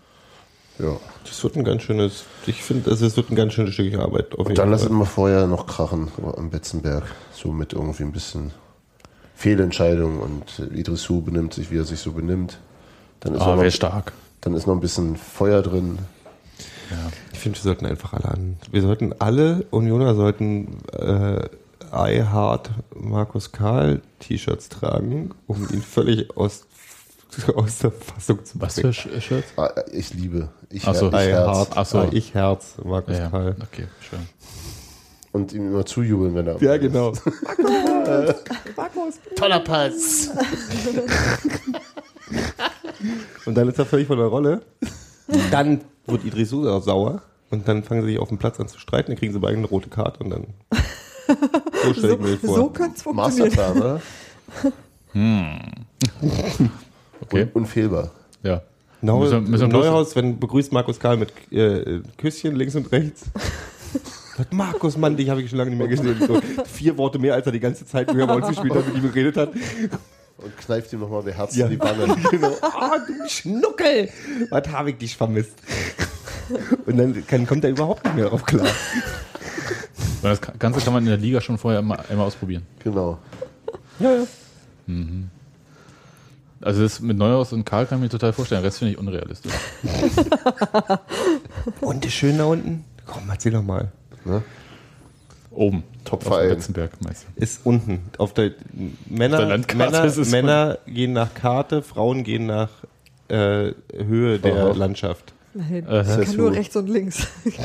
ja. Das wird ein ganz schönes, ich finde, also es wird ein ganz schönes Stück Arbeit. Auf Und dann lass es immer vorher noch krachen am Betzenberg. So mit irgendwie ein bisschen Fehlentscheidungen und Idris Hu benimmt sich, wie er sich so benimmt. Dann ist, Ah, wäre stark. dann ist noch ein bisschen Feuer drin. Ich finde, wir sollten einfach alle an. Wir sollten alle Unioner sollten äh, I Heart Markus Karl T-Shirts tragen, um ihn völlig aus, aus der Fassung zu Was für bringen. Sch- Shirts? Ah, ich liebe. Ich, Ach so. ich I Herz. Ach so. Ich Herz Markus Ja, Karl. okay, schön. Und ihm immer zujubeln, wenn er. Ja, genau. Toller Pass. Und dann ist er völlig von der Rolle. Dann wird Idris Sousa sauer und dann fangen sie sich auf dem Platz an zu streiten, dann kriegen sie beide eine rote Karte und dann. So stelle So, ich mir das vor. so könnte es funktionieren. Masterplan, oder? Okay, Un unfehlbar. ja. Neu, Müssen wir- müssen Neuhaus, wenn begrüßt Markus Karl mit äh, Küsschen links und rechts. Sagt, Markus, Mann, dich habe ich schon lange nicht mehr gesehen. So, vier Worte mehr, als er die ganze Zeit, wie er bei uns gespielt hat, mit ihm geredet hat. Und kneift ihm nochmal der Herz Ja. in die Wange. Genau. Ah, du Schnuckel! Was habe ich dich vermisst? Und dann kann, kommt er überhaupt nicht mehr drauf klar. Das Ganze kann man in der Liga schon vorher einmal, einmal ausprobieren. Genau. Ja, ja. Also das mit Neuhaus und Karl kann ich mir total vorstellen. Den Rest finde ich unrealistisch. Und das schön da unten? Komm, erzähl doch mal. Oben. Top auf. Betzenberg du? Ist unten. Auf der Männer, Auf der Landkarte Männer, ist es Männer gehen nach Karte, Frauen gehen nach äh, Höhe der Aha. Landschaft. Nein, Äh, ich kann nur rechts und links.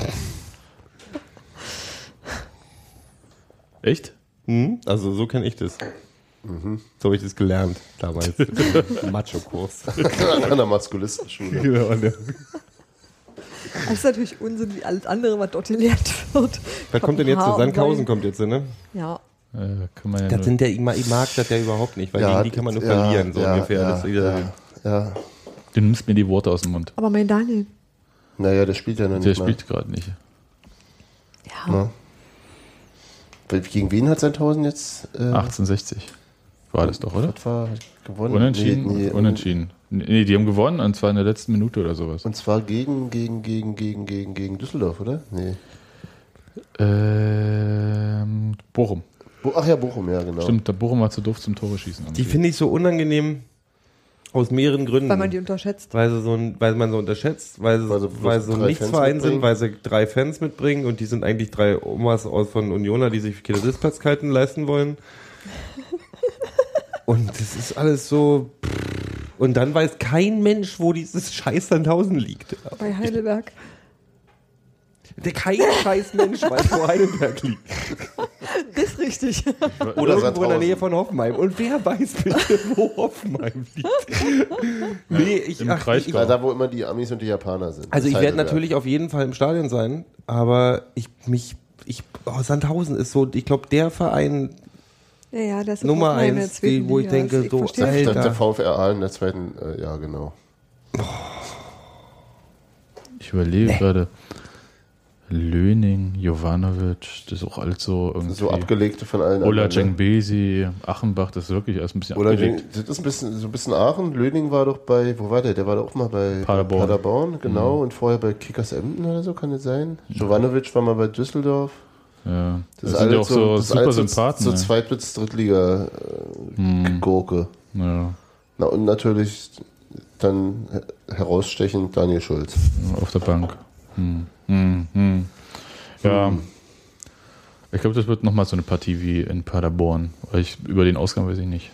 Echt? Hm? Also so kenne ich das. So habe ich das gelernt damals. Macho-Kurs. An der Maskulistenschule. Genau. Das ist natürlich Unsinn, wie alles andere, was dort gelehrt wird. Was kommt denn jetzt? Haar Sandhausen kommt jetzt, ne? Ja, Äh, kann man ja Das sind der, ich mag ich mag das ja überhaupt nicht, weil gegen die kann man nur ja, verlieren, so ja, ungefähr. Ja, das wieder, ja, ja. du nimmst mir die Worte aus dem Mund. aber mein Daniel. Naja, der spielt ja noch Der nicht mal. spielt gerade nicht. Ja? Weil Gegen wen hat Sandhausen jetzt? Äh, 1860 war das doch, oder? Was war gewonnen? Unentschieden? Nee, nee, Unentschieden. Nee, die haben gewonnen und zwar in der letzten Minute oder sowas. Und zwar gegen, gegen, gegen, gegen, gegen, gegen Düsseldorf, oder? Nee. Ähm, Bochum. Bo Ach ja, Bochum, ja, genau. Stimmt, der Bochum war zu doof zum Tore schießen. Die finde ich so unangenehm aus mehreren Gründen. Weil man die unterschätzt. weil, sie so ein, weil man so unterschätzt, weil sie, Weil sie weil sie so Nichtsverein Fans sind, mitbringen. weil sie drei Fans mitbringen und die sind eigentlich drei Omas aus von Unioner, die sich keine Sitzplatzkalten leisten wollen. Und das ist alles so. Und dann weiß kein Mensch, wo dieses Scheiß Sandhausen liegt. Bei Heidelberg. Der kein scheiß Mensch weiß, wo Heidelberg liegt. Das ist richtig. Oder irgendwo in Oder der Sandhausen. Nähe von Hoffenheim. Und wer weiß bitte, wo Hoffenheim liegt? nee, ich, Im ach, ich, Kraichgau. Ja, da, wo immer die Amis und die Japaner sind. Also ich werde natürlich auf jeden Fall im Stadion sein, aber ich mich ich oh, Sandhausen ist so, ich glaube der Verein Ja, ja, das ist Nummer Hoffenheim in der eins, die, wo ich Liga. denke, Ich so, das. Der, Alter. der VfR Aalen in der zweiten, äh, ja genau. Ich überlege gerade. Löning, Jovanovic, das ist auch alles so irgendwie. So abgelegte von allen Ola anderen, ne? Cengbesi, Achenbach, das ist wirklich alles ein bisschen Oder abgelegt. das ist ein bisschen, so ein bisschen Aachen. Löning war doch bei, wo war der? Der war doch auch mal bei Paderborn. Paderborn genau. Und vorher bei Kickers Emden oder so, kann das sein? Jovanovic war mal bei Düsseldorf. Ja, das, ist sind ja auch so das ist super Sympathen. So, ne? so Zweit- bis Hm. Drittliga-Gurke. ja, Na und natürlich dann he- herausstechend Daniel Schulz. auf der Bank. Hm. Hm, hm. Ja. Ich glaube, das wird nochmal so eine Partie wie in Paderborn. Ich, über den Ausgang weiß ich nicht.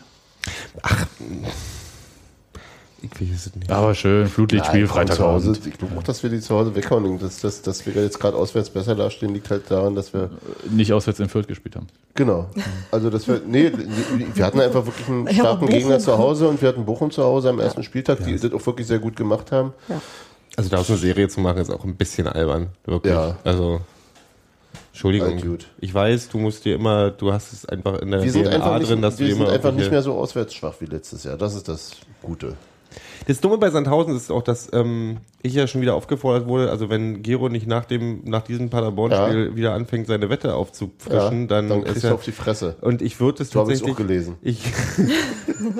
Ich weiß es nicht. Aber schön, Flutlichtspiel. Freitagabend. Ich glaube auch, dass wir die zu Hause weghauen. Dass, dass, dass wir jetzt gerade auswärts besser dastehen, liegt halt daran, dass wir. Nicht auswärts in Fürth gespielt haben. Genau. Also, dass wir. Nee, wir hatten einfach wirklich einen starken Bochum. Gegner zu Hause und wir hatten Bochum zu Hause am ersten Spieltag, die das auch wirklich sehr gut gemacht haben. Also daraus eine Serie zu machen, ist auch ein bisschen albern. Wirklich. Ja. Also. Entschuldigung. Ich weiß, du musst dir immer, du hast es einfach in der Wir sind DNA einfach, drin, dass nicht, wir du sind immer einfach nicht mehr so auswärtsschwach wie letztes Jahr. Das ist das Gute. Das Dumme bei Sandhausen ist auch, dass ähm, ich ja schon wieder aufgefordert wurde, also wenn Gero nicht nach dem, nach diesem Paderborn-Spiel wieder anfängt, seine Wette aufzufrischen, dann, dann ist ja, du auf die Fresse. und ich würde es So habe ich es auch tatsächlich, gelesen. ich,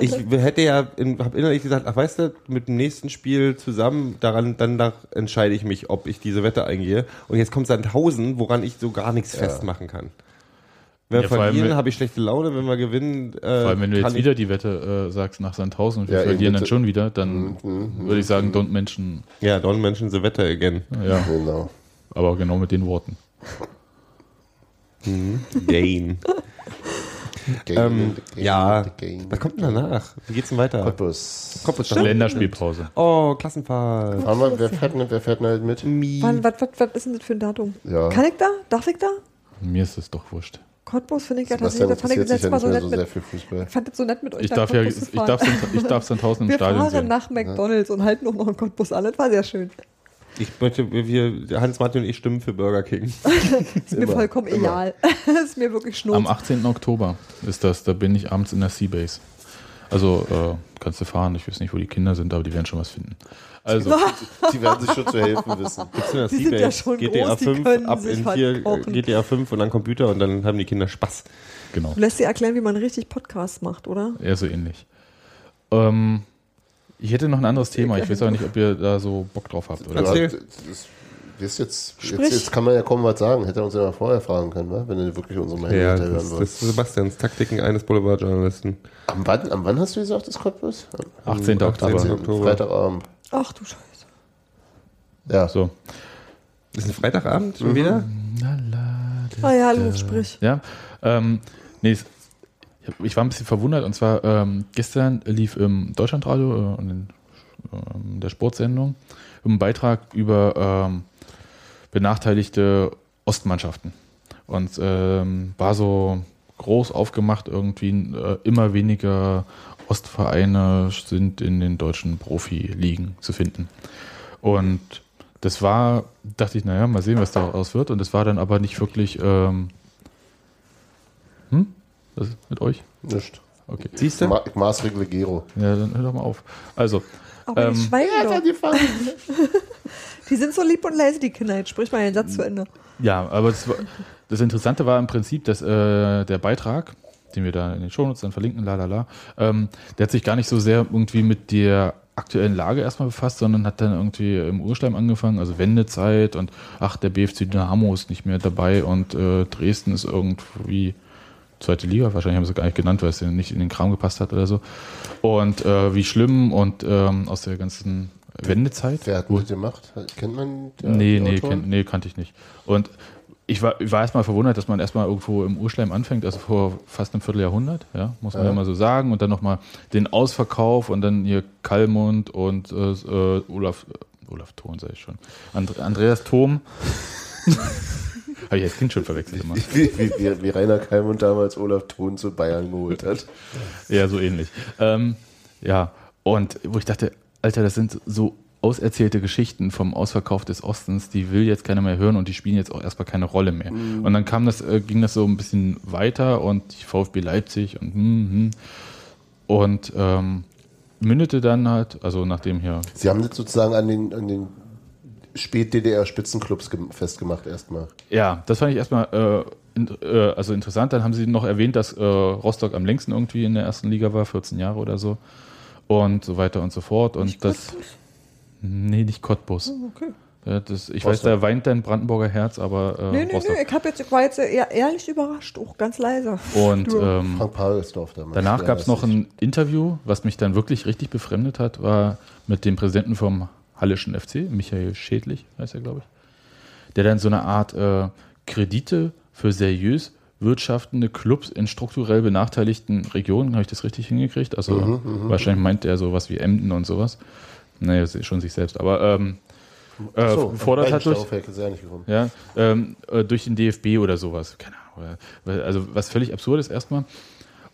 ich hätte ja, habe innerlich gesagt, ach weißt du, mit dem nächsten Spiel zusammen, daran, danach entscheide ich mich, ob ich diese Wette eingehe. Und jetzt kommt Sandhausen, woran ich so gar nichts festmachen kann. Wenn wir Ja, vor allem, verlieren, habe ich schlechte Laune, wenn wir gewinnen, äh, Vor allem, wenn du jetzt wieder die Wette äh, sagst nach Sandhausen und wir Ja, verlieren dann schon wieder, dann würde ich sagen, don't mention. Ja, Don Menschen the Wette again. Ja, Genau. aber genau mit den Worten. Gain. Game, Ähm, game, ja, game. was kommt denn danach? Wie geht's denn weiter? Cottbus. Kommt Länderspielpause. Oh, Klassenfahrt. Fahren wir, wer, fährt, denn- wer fährt denn halt mit? Wann, was, was, was ist denn das für ein Datum? Ja. Kann ich da? Darf ich da? Mir ist es doch wurscht. Cottbus finde ich ja tatsächlich, da fand ich interessiert das sich ja letzte nicht Mal mehr so so nett sehr mit. Ich fand das so nett mit euch Ich darf, ja, ich, darf, ich darf Sandhausen im Wir Stadion fahren sehen. nach McDonalds und halten auch noch einen Cottbus an. Das war sehr schön. Ich möchte, wir, Hans-Martin und ich stimmen für Burger King. Ist mir Immer, vollkommen immer. egal. ist mir wirklich schnurz. Am 18. Oktober ist das, da bin ich abends in der Seabase. Also äh, kannst du fahren, ich weiß nicht, wo die Kinder sind, aber die werden schon was finden. Also, Die werden sich schon zu helfen wissen. Gibt's in der Die sind ja schon GTA groß, die 5 können ab sich in hier. GTA 5 und dann Computer und dann haben die Kinder Spaß. genau. Du lässt dir erklären, wie man richtig Podcasts macht, oder? Eher so ähnlich. Ähm, ich hätte noch ein anderes Thema. Ich weiß aber nicht, ob ihr da so Bock drauf habt. Oder? Erzähl. Ja, das, das jetzt, jetzt, jetzt kann man ja kaum was sagen. Hätte er uns ja mal vorher fragen können, wa? wenn du wirklich unsere Meinung Ja, hinterhören das, das wolltest. ist Sebastians Taktiken eines Boulevardjournalisten. Am wann, am wann hast du gesagt, das Cottbus? Am 18. Oktober. 18. Oktober. Freitagabend. Ach du Scheiße. Ja. So. Ist ein Freitagabend schon wieder? Ah ja, los, sprich. Ja. Ähm, nee, es- ich war ein bisschen verwundert und zwar ähm, gestern lief im Deutschlandradio äh, und in ähm, der Sportsendung ein Beitrag über ähm, benachteiligte Ostmannschaften und ähm, war so groß aufgemacht irgendwie äh, immer weniger Ostvereine sind in den deutschen Profiligen zu finden und das war, dachte ich, naja, mal sehen, was daraus wird. Und das war dann aber nicht wirklich. Ähm, hm? Was ist mit euch? Nicht. Okay. Siehst Ich du? ma- ich maßregle Gero. Ja, dann hör doch mal auf. Also, Aber die Ähm, schweigen doch. die fangen. Die sind so lieb und leise, die Kinder. Jetzt sprich mal den Satz zu Ende. ja, aber das, war, das Interessante war im Prinzip, dass äh, der Beitrag, den wir da in den Shownotes dann verlinken, la la la, ähm, der hat sich gar nicht so sehr irgendwie mit der aktuellen Lage erstmal befasst, sondern hat dann irgendwie im Urschleim angefangen, also Wendezeit und ach, der BFC Dynamo ist nicht mehr dabei und äh, Dresden ist irgendwie zweite Liga, wahrscheinlich haben sie es gar nicht genannt, weil es nicht in den Kram gepasst hat oder so. Und äh, wie schlimm und ähm, aus der ganzen Wendezeit. Wer hat das gemacht? Kennt man Nee, die nee, Autoren? kenn, nee, kannte ich nicht. Und ich war, ich war erstmal verwundert, dass man erstmal irgendwo im Urschleim anfängt, also vor fast einem Vierteljahrhundert, ja, muss man ja, Ja. mal so sagen. Und dann nochmal den Ausverkauf und dann hier Kallmund und äh, äh, Olaf, äh, Olaf Thon, sag ich schon. And, Andreas Thom. Habe ich als Kind schon verwechselt immer. Wie, wie, wie, wie Rainer Kalmund damals Olaf Thon zu Bayern geholt hat. Ja, so ähnlich. Ähm, ja, und wo ich dachte, Alter, das sind so auserzählte Geschichten vom Ausverkauf des Ostens, die will jetzt keiner mehr hören und die spielen jetzt auch erstmal keine Rolle mehr. Und dann kam das, äh, ging das so ein bisschen weiter und die VfB Leipzig und hm, hm, und ähm, mündete dann halt, also nachdem hier Sie haben das sozusagen an den, an den Spät-DDR-Spitzenclubs gem- festgemacht erstmal. Ja, das fand ich erstmal äh, in, äh, also interessant. Dann haben sie noch erwähnt, dass äh, Rostock am längsten irgendwie in der ersten Liga war, 14 Jahre oder so. Und so weiter und so fort. Und das. Nee, nicht Cottbus. Oh, okay. Ja, das, ich weiß, da weint dein Brandenburger Herz, aber äh, Nee, nee, Rostock. nee, ich, jetzt, ich war jetzt eher ehrlich überrascht, auch ganz leise. Und ähm, Frank Pagelsdorf damals. danach Ja, gab es noch ein Interview, was mich dann wirklich richtig befremdet hat, war mit dem Präsidenten vom Hallischen FC, Michael Schädlich, heißt er, glaube ich, der dann so eine Art äh, Kredite für seriös wirtschaftende Clubs in strukturell benachteiligten Regionen, habe ich das richtig hingekriegt? Also Mhm, wahrscheinlich meint er sowas wie Emden und sowas. Das ist schon sich selbst, aber ähm, äh, So, fordert halt durch, ja, ähm, äh, durch den DFB oder sowas. Keine Ahnung. Also was völlig absurd ist erstmal.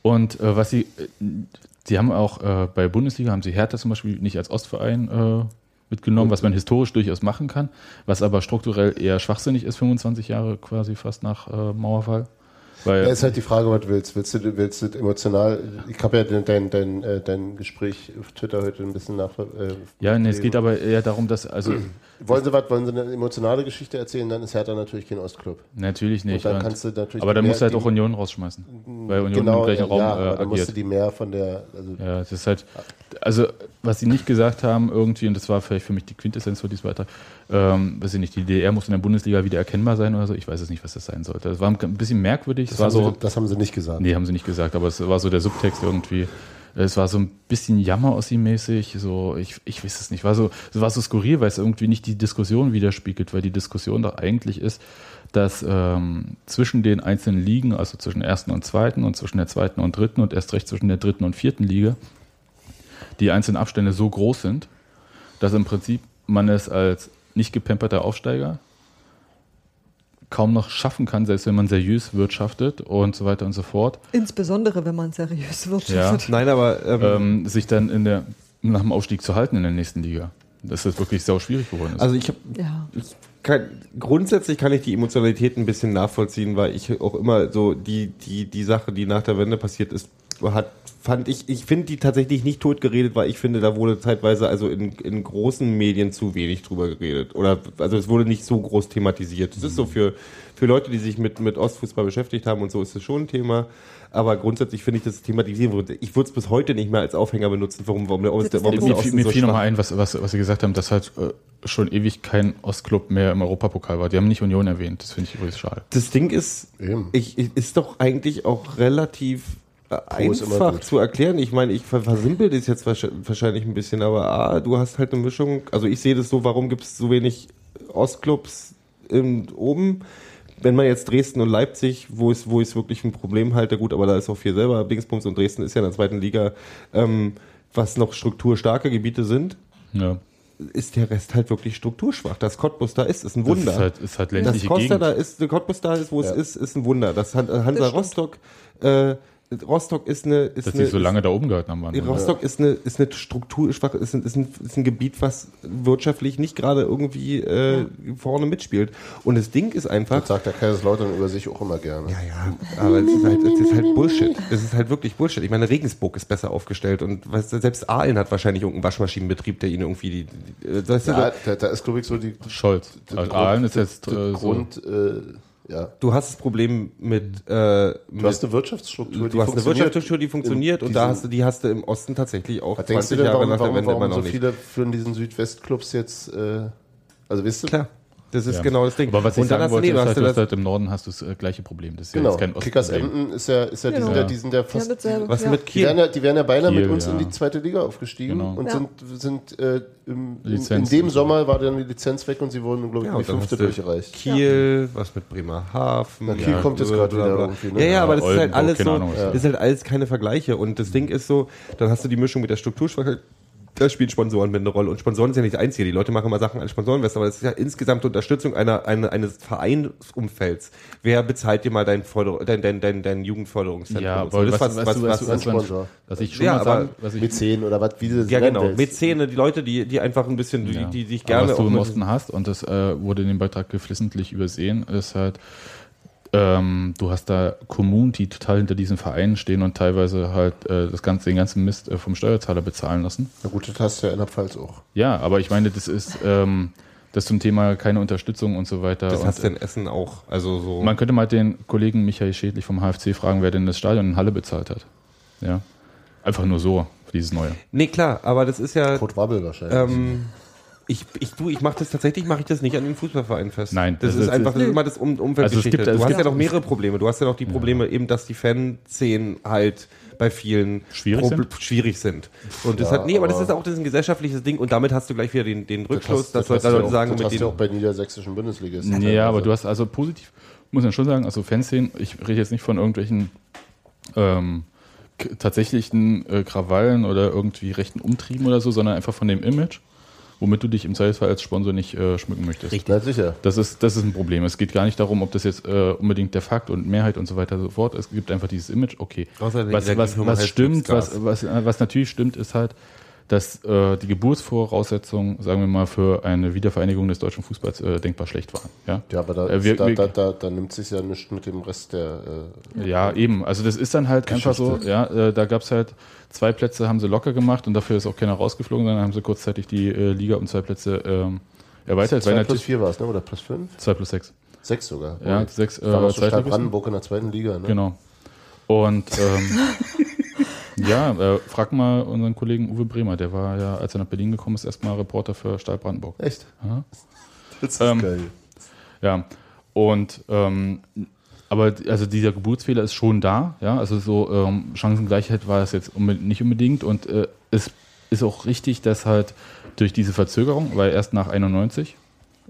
Und äh, was sie, äh, sie haben auch äh, bei Bundesliga, haben sie Hertha zum Beispiel nicht als Ostverein mitgenommen, was man historisch durchaus machen kann, was aber strukturell eher schwachsinnig ist, 25 Jahre quasi fast nach Mauerfall. Weil, Ja, ist halt die Frage, was du willst. Willst du, willst du emotional, ich habe ja dein, dein, dein, äh, dein Gespräch auf Twitter heute ein bisschen nach. Äh, ja, nee, es geht aber eher darum, dass, also Wollen Sie was, wollen Sie eine emotionale Geschichte erzählen, dann ist Hertha natürlich kein Ostclub. natürlich nicht. Und dann kannst du natürlich aber dann musst du halt auch Union rausschmeißen, weil Union genau, im gleichen ja, Raum ja, äh, dann musst du die mehr von der, also Ja, es ist halt, also was sie nicht gesagt haben irgendwie, und das war vielleicht für mich die Quintessenz für diesen Beitrag, ähm, weiß ich nicht, die DDR muss in der Bundesliga wieder erkennbar sein oder so, ich weiß es nicht, was das sein sollte. Das war ein bisschen merkwürdig, das, haben so, sie, das haben sie nicht gesagt. nee, haben sie nicht gesagt, aber es war so der Subtext irgendwie, es war so ein bisschen Jammer-Ossi-mäßig, so, ich, ich weiß es nicht, war so, es war so skurril, weil es irgendwie nicht die Diskussion widerspiegelt, weil die Diskussion doch eigentlich ist, dass ähm, zwischen den einzelnen Ligen, also zwischen der ersten und zweiten und zwischen der zweiten und dritten und erst recht zwischen der dritten und vierten Liga, die einzelnen Abstände so groß sind, dass im Prinzip man es als nicht gepemperter Aufsteiger kaum noch schaffen kann, selbst wenn man seriös wirtschaftet und so weiter und so fort, Insbesondere, wenn man seriös wirtschaftet. Nein, aber ähm, ähm, sich dann in der, nach dem Aufstieg zu halten in der nächsten Liga. Dass das wirklich sau schwierig geworden ist. also ich habe Ja. kann, grundsätzlich kann ich die Emotionalität ein bisschen nachvollziehen, weil ich auch immer so die, die, die Sache, die nach der Wende passiert ist, hat, fand ich, ich finde die tatsächlich nicht tot geredet, weil ich finde, da wurde zeitweise also in, in großen Medien zu wenig drüber geredet. Oder, also es wurde nicht so groß thematisiert. Es ist so für, für Leute, die sich mit, mit Ostfußball beschäftigt haben und so ist es schon ein Thema. Aber grundsätzlich finde ich das thematisieren würde. Ich würde es bis heute nicht mehr als Aufhänger benutzen, warum, warum der, Ost, warum der ist der mir. Osten mir so fiel nochmal ein, was, was, was Sie gesagt haben, dass halt äh, schon ewig kein Ostclub mehr im Europapokal war. Die haben nicht Union erwähnt. Das finde ich übrigens schade. Das Ding ist, ich, ich, ist doch eigentlich auch relativ einfach zu erklären. Ich meine, ich ver- versimpel das jetzt wahrsch- wahrscheinlich ein bisschen, aber A, du hast halt eine Mischung. Also ich sehe das so, warum gibt es so wenig Ostclubs oben? Wenn man jetzt Dresden und Leipzig, wo ist, wo ist wirklich ein Problem halte, gut, aber da ist auch viel selber Dingsbums und Dresden ist ja in der zweiten Liga, ähm, was noch strukturstarke Gebiete sind, Ja. ist der Rest halt wirklich strukturschwach. Das Cottbus da ist, ist ein Das Wunder. ist halt, ist halt Dass ländliche Costa Gegend. da ist, der Cottbus da ist, wo es Ja. ist, ist ein Wunder. Das Han- Hansa Das. Rostock, äh, Rostock ist eine, ist dass eine, die so lange da oben gehalten haben. Waren. Rostock ist eine, ist eine strukturschwache, ist ein, ist, ein, ist ein Gebiet, was wirtschaftlich nicht gerade irgendwie äh, vorne mitspielt. Und das Ding ist einfach. Das sagt der Kaiserslautern über sich auch immer gerne. Ja, ja, aber es ist, halt, es ist halt Bullshit. Es ist halt wirklich Bullshit. Ich meine, Regensburg ist besser aufgestellt und du, selbst Aalen hat wahrscheinlich irgendeinen Waschmaschinenbetrieb, der ihn irgendwie die. die äh, weißt du, Ja, da, da ist, glaube ich, so die, Scholz. die Also Aalen ist jetzt die äh, so. Grund, äh, ja. Du hast das Problem mit, äh, Du mit hast eine Wirtschaftsstruktur, du hast eine Wirtschaftsstruktur, die funktioniert und da hast du, die hast du im Osten tatsächlich auch Was denkst du 20 denn, Jahre warum, nach der warum, Wende immer warum noch so nicht. viele von diesen Südwestclubs jetzt, äh, also weißt du? Klar, das ist Ja. genau das Ding. Aber was ich und dann sagen hast du, wollte, ist halt, du hast das, halt im Norden hast du das äh, gleiche Problem. Das ist ja Genau. jetzt kein Kickers Ostproblem. Emden ist ja, ist ja, die Genau. sind ja, Ja. die sind ja Ja, fast, was ja. mit die Kiel? wären ja, die wären ja beinahe mit Kiel, uns in ja. die zweite Liga aufgestiegen Genau. und Ja. sind, sind äh, im, in, dem und so. Sommer war dann die Lizenz weg und sie wurden, glaube ich, Ja, in die fünfte durchgereicht. Kiel, was mit Bremerhaven. Na, Kiel kommt jetzt gerade wieder irgendwie, ne? Ja, ja, aber das ist halt alles keine so, das ist halt alles keine Vergleiche. Und das Ding ist so, dann hast du die Mischung mit der Strukturschwachheit. Da spielen Sponsoren mit eine Rolle. Und Sponsoren ist ja nicht das Einzige. Die Leute machen immer Sachen als Sponsorenwest, aber das ist ja insgesamt Unterstützung einer, einer, eines Vereinsumfelds. Wer bezahlt dir mal dein, Förder dein, dein, dein, dein Jugendförderungszentrum? Ja, und so? aber das, was, was, was, was, du, was, was, was, Sponsor. was ich schon Ja, mal aber sagen, was ich, Mäzen oder was, wie du das ja, nennen genau. willst. Mäzene, die Leute, die, die einfach ein bisschen, die, Ja. die sich Aber gerne was du im Osten hast, und das äh, wurde in dem Beitrag geflissentlich übersehen, ist halt, ähm, du hast da Kommunen, die total hinter diesen Vereinen stehen und teilweise halt äh, das ganze, den ganzen Mist äh, vom Steuerzahler bezahlen lassen. Na gut, das hast du ja in der Pfalz auch. Ja, aber ich meine, das ist ähm, das zum Thema keine Unterstützung und so weiter. Das und, hast du in Essen auch. Also so. Man könnte mal den Kollegen Michael Schädlich vom HFC fragen, wer denn das Stadion in Halle bezahlt hat. Ja. Einfach nur so, für dieses Neue. nee, klar, aber das ist ja. Kurt Wabbel wahrscheinlich. Ähm, ich, ich, du, ich mache das tatsächlich, mache ich das nicht an den Fußballverein fest. Nein, das, das ist ist- einfach, das ist immer das um Also es Umfeldgeschichte. gibt- es du hast ja noch mehrere Probleme. Du hast ja noch die Probleme eben, dass die Fanszenen halt bei vielen Schwierig sind? schwierig sind. Und das Ja, hat, nee, aber das aber- ist auch das ist ein gesellschaftliches Ding und damit hast du gleich wieder den, den Rückschluss, dass das hast Leute du ja auch, sagen, das mit hast du ja auch den, bei niedersächsischen Bundesligisten. Ja, aber du hast also positiv, muss man schon sagen, also Fanszenen, ich rede jetzt nicht von irgendwelchen ähm, tatsächlichen äh, Krawallen oder irgendwie rechten Umtrieben oder so, sondern einfach von dem Image, womit du dich im Zweifelsfall als Sponsor nicht äh, schmücken möchtest. Na sicher. Das ist, das ist ein Problem. Es geht gar nicht darum, ob das jetzt äh, unbedingt der Fakt und Mehrheit und so weiter und so fort. Es gibt einfach dieses Image, okay. Außer die Was, was, was stimmt, was, was, was natürlich stimmt, ist halt, dass äh, die Geburtsvoraussetzungen, sagen wir mal, für eine Wiedervereinigung des deutschen Fußballs äh, denkbar schlecht waren. Ja, Ja, aber da, Äh, wir- da, da, da, da nimmt sich ja nichts mit dem Rest der. Äh, Ja, eben. Also das ist dann halt einfach so, ja, äh, da gab es halt zwei Plätze haben sie locker gemacht und dafür ist auch keiner rausgeflogen, sondern haben sie kurzzeitig die äh, Liga um zwei Plätze ähm, erweitert. 2 plus 4 war es, ne? Oder plus 5? 2 plus 6. 6 sogar. Ja, sechs äh, War so. Brandenburg in der zweiten Liga, ne? Genau. Und ähm, ja, äh, frag mal unseren Kollegen Uwe Bremer, der war ja, als er nach Berlin gekommen ist, erstmal Reporter für Stahl Brandenburg. Echt? Aha. Das ist Ähm, geil. Ja. Und ähm, aber also dieser Geburtsfehler ist schon da, ja. Also so ähm, Chancengleichheit war es jetzt unbe nicht unbedingt und äh, es ist auch richtig, dass halt durch diese Verzögerung, weil erst nach 91 äh,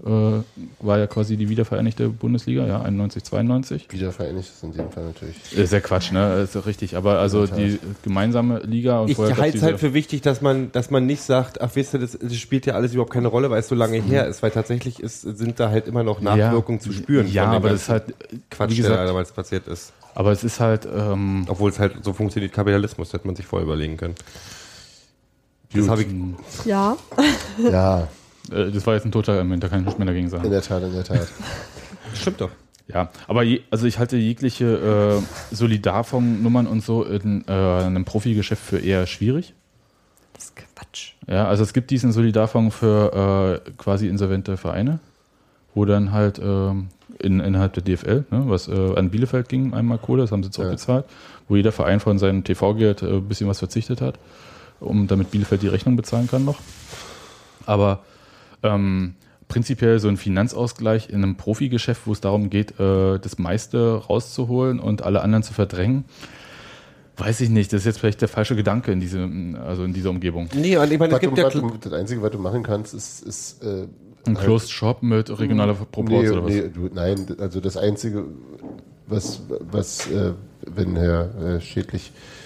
war ja quasi die wiedervereinigte Bundesliga, ja, 91, 92. Wiedervereinigt ist in dem Fall natürlich. Ist ja Quatsch, ne? Ist doch richtig. Aber also die gemeinsame Liga und Ich halte es halt für wichtig, dass man, dass man nicht sagt, ach wisst ihr, das, das spielt ja alles überhaupt keine Rolle, weil es so lange her ist, weil tatsächlich ist, sind da halt immer noch Nachwirkungen zu spüren. Ja, aber das ist halt, Quatsch, wie der gesagt, damals passiert ist. aber es ist halt, ähm, Obwohl es halt so funktioniert, Kapitalismus, hätte man sich vorher überlegen können. Das habe ich, Ja, Ja, äh, das war jetzt ein Totschlagargument, da kann ich nicht mehr dagegen in sagen. der Tat, in der Tat. stimmt doch. Ja, aber je, also ich halte jegliche äh, Solidarfonds-Nummern und so in äh, einem Profigeschäft für eher schwierig. das ist Quatsch. Ja, also es gibt diesen Solidarfonds für äh, quasi insolvente Vereine, wo dann halt ähm, in, innerhalb der DFL, ne, was äh, an Bielefeld ging, einmal Kohle, das haben sie zurückgezahlt, wo jeder Verein von seinem TV-Geld äh, ein bisschen was verzichtet hat, um damit Bielefeld die Rechnung bezahlen kann noch. Aber ähm, prinzipiell so ein Finanzausgleich in einem Profigeschäft, wo es darum geht, äh, das meiste rauszuholen und alle anderen zu verdrängen, weiß ich nicht. Das ist jetzt vielleicht der falsche Gedanke in, diesem, also in dieser Umgebung. Nee, und ich meine, es gibt ja das Einzige, was du machen kannst, ist. ist äh, Ein halt- Closed Shop mit regionaler Proporz nee, oder was? nee, du, nein, also das Einzige, was, was äh, wenn Herr äh, Schädlich äh,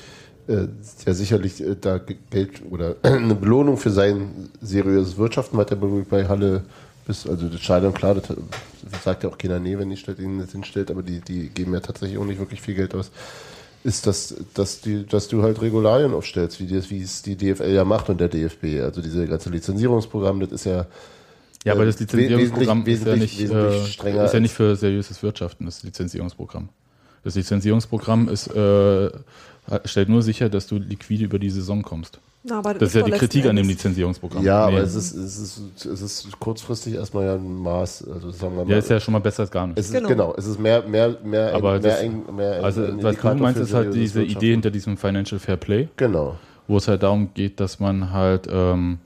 ja sicherlich äh, da Ge- Geld oder eine Belohnung für sein seriöses Wirtschaften hat er bei- bei Halle bis, also das Stadion, klar, das, sagt ja auch keiner nee, wenn die Stadt ihnen das hinstellt, aber die, die geben ja tatsächlich auch nicht wirklich viel Geld aus. Ist das, dass, die, dass du halt Regularien aufstellst, wie, das, wie es die DFL ja macht und der DFB. Also diese ganze Lizenzierungsprogramm, das ist ja Ja, aber äh, das Lizenzierungsprogramm wesentlich- ist ja nicht, äh, strenger ist ja nicht für seriöses Wirtschaften, das Lizenzierungsprogramm. Das Lizenzierungsprogramm ist, äh, stellt nur sicher, dass du liquide über die Saison kommst. Na, aber Das ist ja die Kritik letzten an dem Endes- Lizenzierungsprogramm. Ja, Nee. aber es ist, es, ist, es ist kurzfristig erstmal ja ein Maß. Also sagen wir mal. Ja, ist ja schon mal besser als gar nicht. es ist, Genau. genau. es ist mehr, mehr, mehr, Aber ein, das- mehr, ein, mehr Also, ein was du meinst, ist halt diese. Idee hinter diesem Financial Fair Play, Genau. wo es halt darum geht, dass man halt ähm,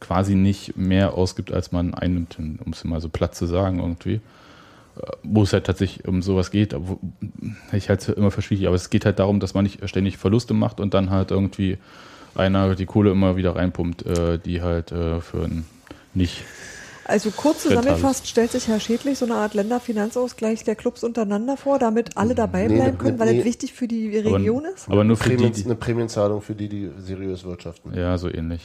quasi nicht mehr ausgibt, als man einnimmt, um es mal so platt zu sagen irgendwie. Wo es halt tatsächlich um sowas geht, wo, ich halte es immer für schwierig, aber es geht halt darum, dass man nicht ständig Verluste macht und dann halt irgendwie einer die Kohle immer wieder reinpumpt, äh, die halt äh, für ein nicht Also kurz zusammengefasst stellt sich Herr Schädlich so eine Art Länderfinanzausgleich der Clubs untereinander vor, damit alle dabei Nee, bleiben ne- können, weil nee. es wichtig für die aber, Region ist? aber nur für die, Prämien, die eine Prämienzahlung für die, die seriös wirtschaften. ja, so ähnlich.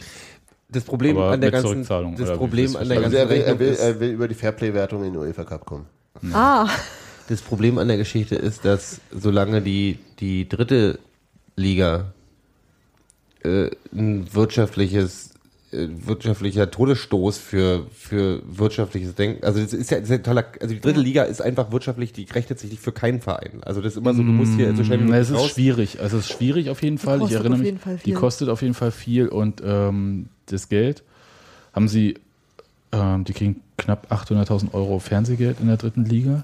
Das Problem Aber an der ganzen, Zurückzahlung, das Problem das an der Also ganzen er will, er, will, er will über die Fairplay-Wertung in den UEFA Cup kommen. Ah, das Problem an der Geschichte ist, dass solange die, die dritte Liga äh, ein wirtschaftliches äh, wirtschaftlicher Todesstoß für, für wirtschaftliches Denken. Also das ist ja, das ist ja ein toller, also die dritte Liga ist einfach wirtschaftlich, die rechnet sich nicht für keinen Verein. Also das ist immer so, du musst hier so schnell wie Mm, möglich Es ist raus. schwierig. Also es ist schwierig auf jeden Fall. Ich kostet erinnere auf mich, jeden Fall die kostet auf jeden Fall viel und ähm, das Geld haben sie, ähm, die kriegen knapp 800.000 Euro Fernsehgeld in der dritten Liga.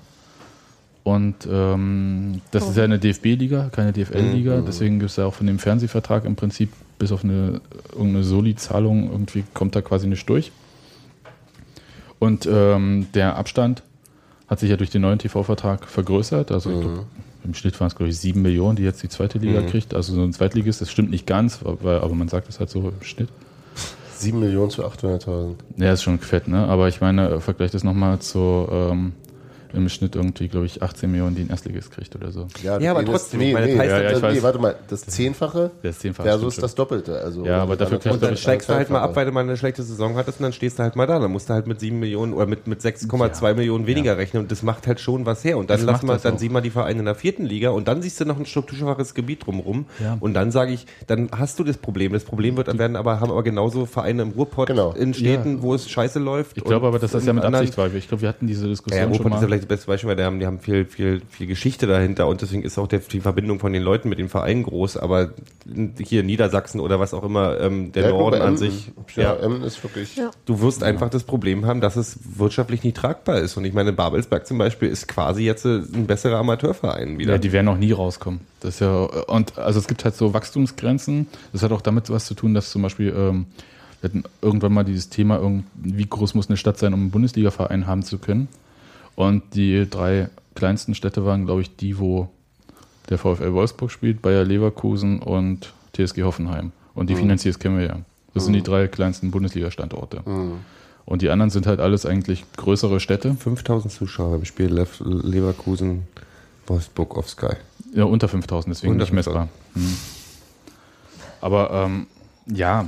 Und ähm, das ist ja eine DFB-Liga, keine DFL-Liga. Deswegen gibt es ja auch von dem Fernsehvertrag im Prinzip bis auf eine irgendeine Soli-Zahlung irgendwie kommt da quasi nicht durch. Und ähm, der Abstand hat sich ja durch den neuen TV-Vertrag vergrößert. Also ich glaub, im Schnitt waren es, glaube ich, sieben Millionen, die jetzt die zweite Liga kriegt. Also so ein Zweitligist, das stimmt nicht ganz, weil, aber man sagt es halt so im Schnitt. 7 Millionen zu 800.000. Ja, ist schon fett, ne? Aber ich meine, vergleich das nochmal zu ähm, im Schnitt irgendwie, glaube ich, 18 Millionen, die ein Erstligist kriegt oder so. Ja, aber das- trotzdem, Nee, nee, das heißt, nee, ja, ich weiß. warte mal, das Zehnfache Der ist zehnfach. versus das Doppelte. Also Ja, aber dafür kriegt Und dann Aber steigst du halt mal ab, weil du mal eine schlechte Saison hattest und dann stehst du halt mal da. Dann musst du halt mit 7 Millionen oder mit, mit 6,2 Millionen weniger rechnen und das macht halt schon was her. Und dann Das lass mal, das dann sieh mal die Vereine in der vierten Liga und dann siehst du noch ein strukturschwaches Gebiet drumherum. Ja. Und dann sage ich, dann hast du das Problem. Das Problem wird werden aber, haben aber genauso Vereine im Ruhrpott Genau. in Städten, wo es scheiße läuft. Ich glaube aber, dass das ja mit anderen- Absicht war. Ich glaube, wir hatten diese Diskussion ja, schon Ruhrpott ist ja mal. Vielleicht das beste Beispiel, weil die haben, die haben viel, viel, viel Geschichte dahinter und deswegen ist auch der, die Verbindung von den Leuten mit dem Verein groß, aber hier Niedersachsen oder was auch immer, ähm, der Ja, Norden an sich, Ja, ja, Emmen ist wirklich. Ja. du wirst einfach das Problem haben, dass es wirtschaftlich nicht tragbar ist. Und ich meine, Babelsberg zum Beispiel ist quasi jetzt äh, ein besserer Amateurverein wieder. Ja, die werden auch nie rauskommen. Das ist ja, und also es gibt halt so Wachstumsgrenzen. Das hat auch damit was zu tun, dass zum Beispiel, ähm, wir hatten irgendwann mal dieses Thema, wie groß muss eine Stadt sein, um einen Bundesliga-Verein haben zu können. Und die drei kleinsten Städte waren, glaube ich, die, wo der VfL Wolfsburg spielt, Bayer Leverkusen und TSG Hoffenheim. Und die Finanziers kennen wir ja. Das sind die drei kleinsten Bundesliga-Standorte. Und die anderen sind halt alles eigentlich größere Städte. 5000 Zuschauer im Spiel Lev- Leverkusen, Wolfsburg auf Sky. Ja, unter 5000, deswegen Unter nicht messbar. Hm. Aber ähm, ja,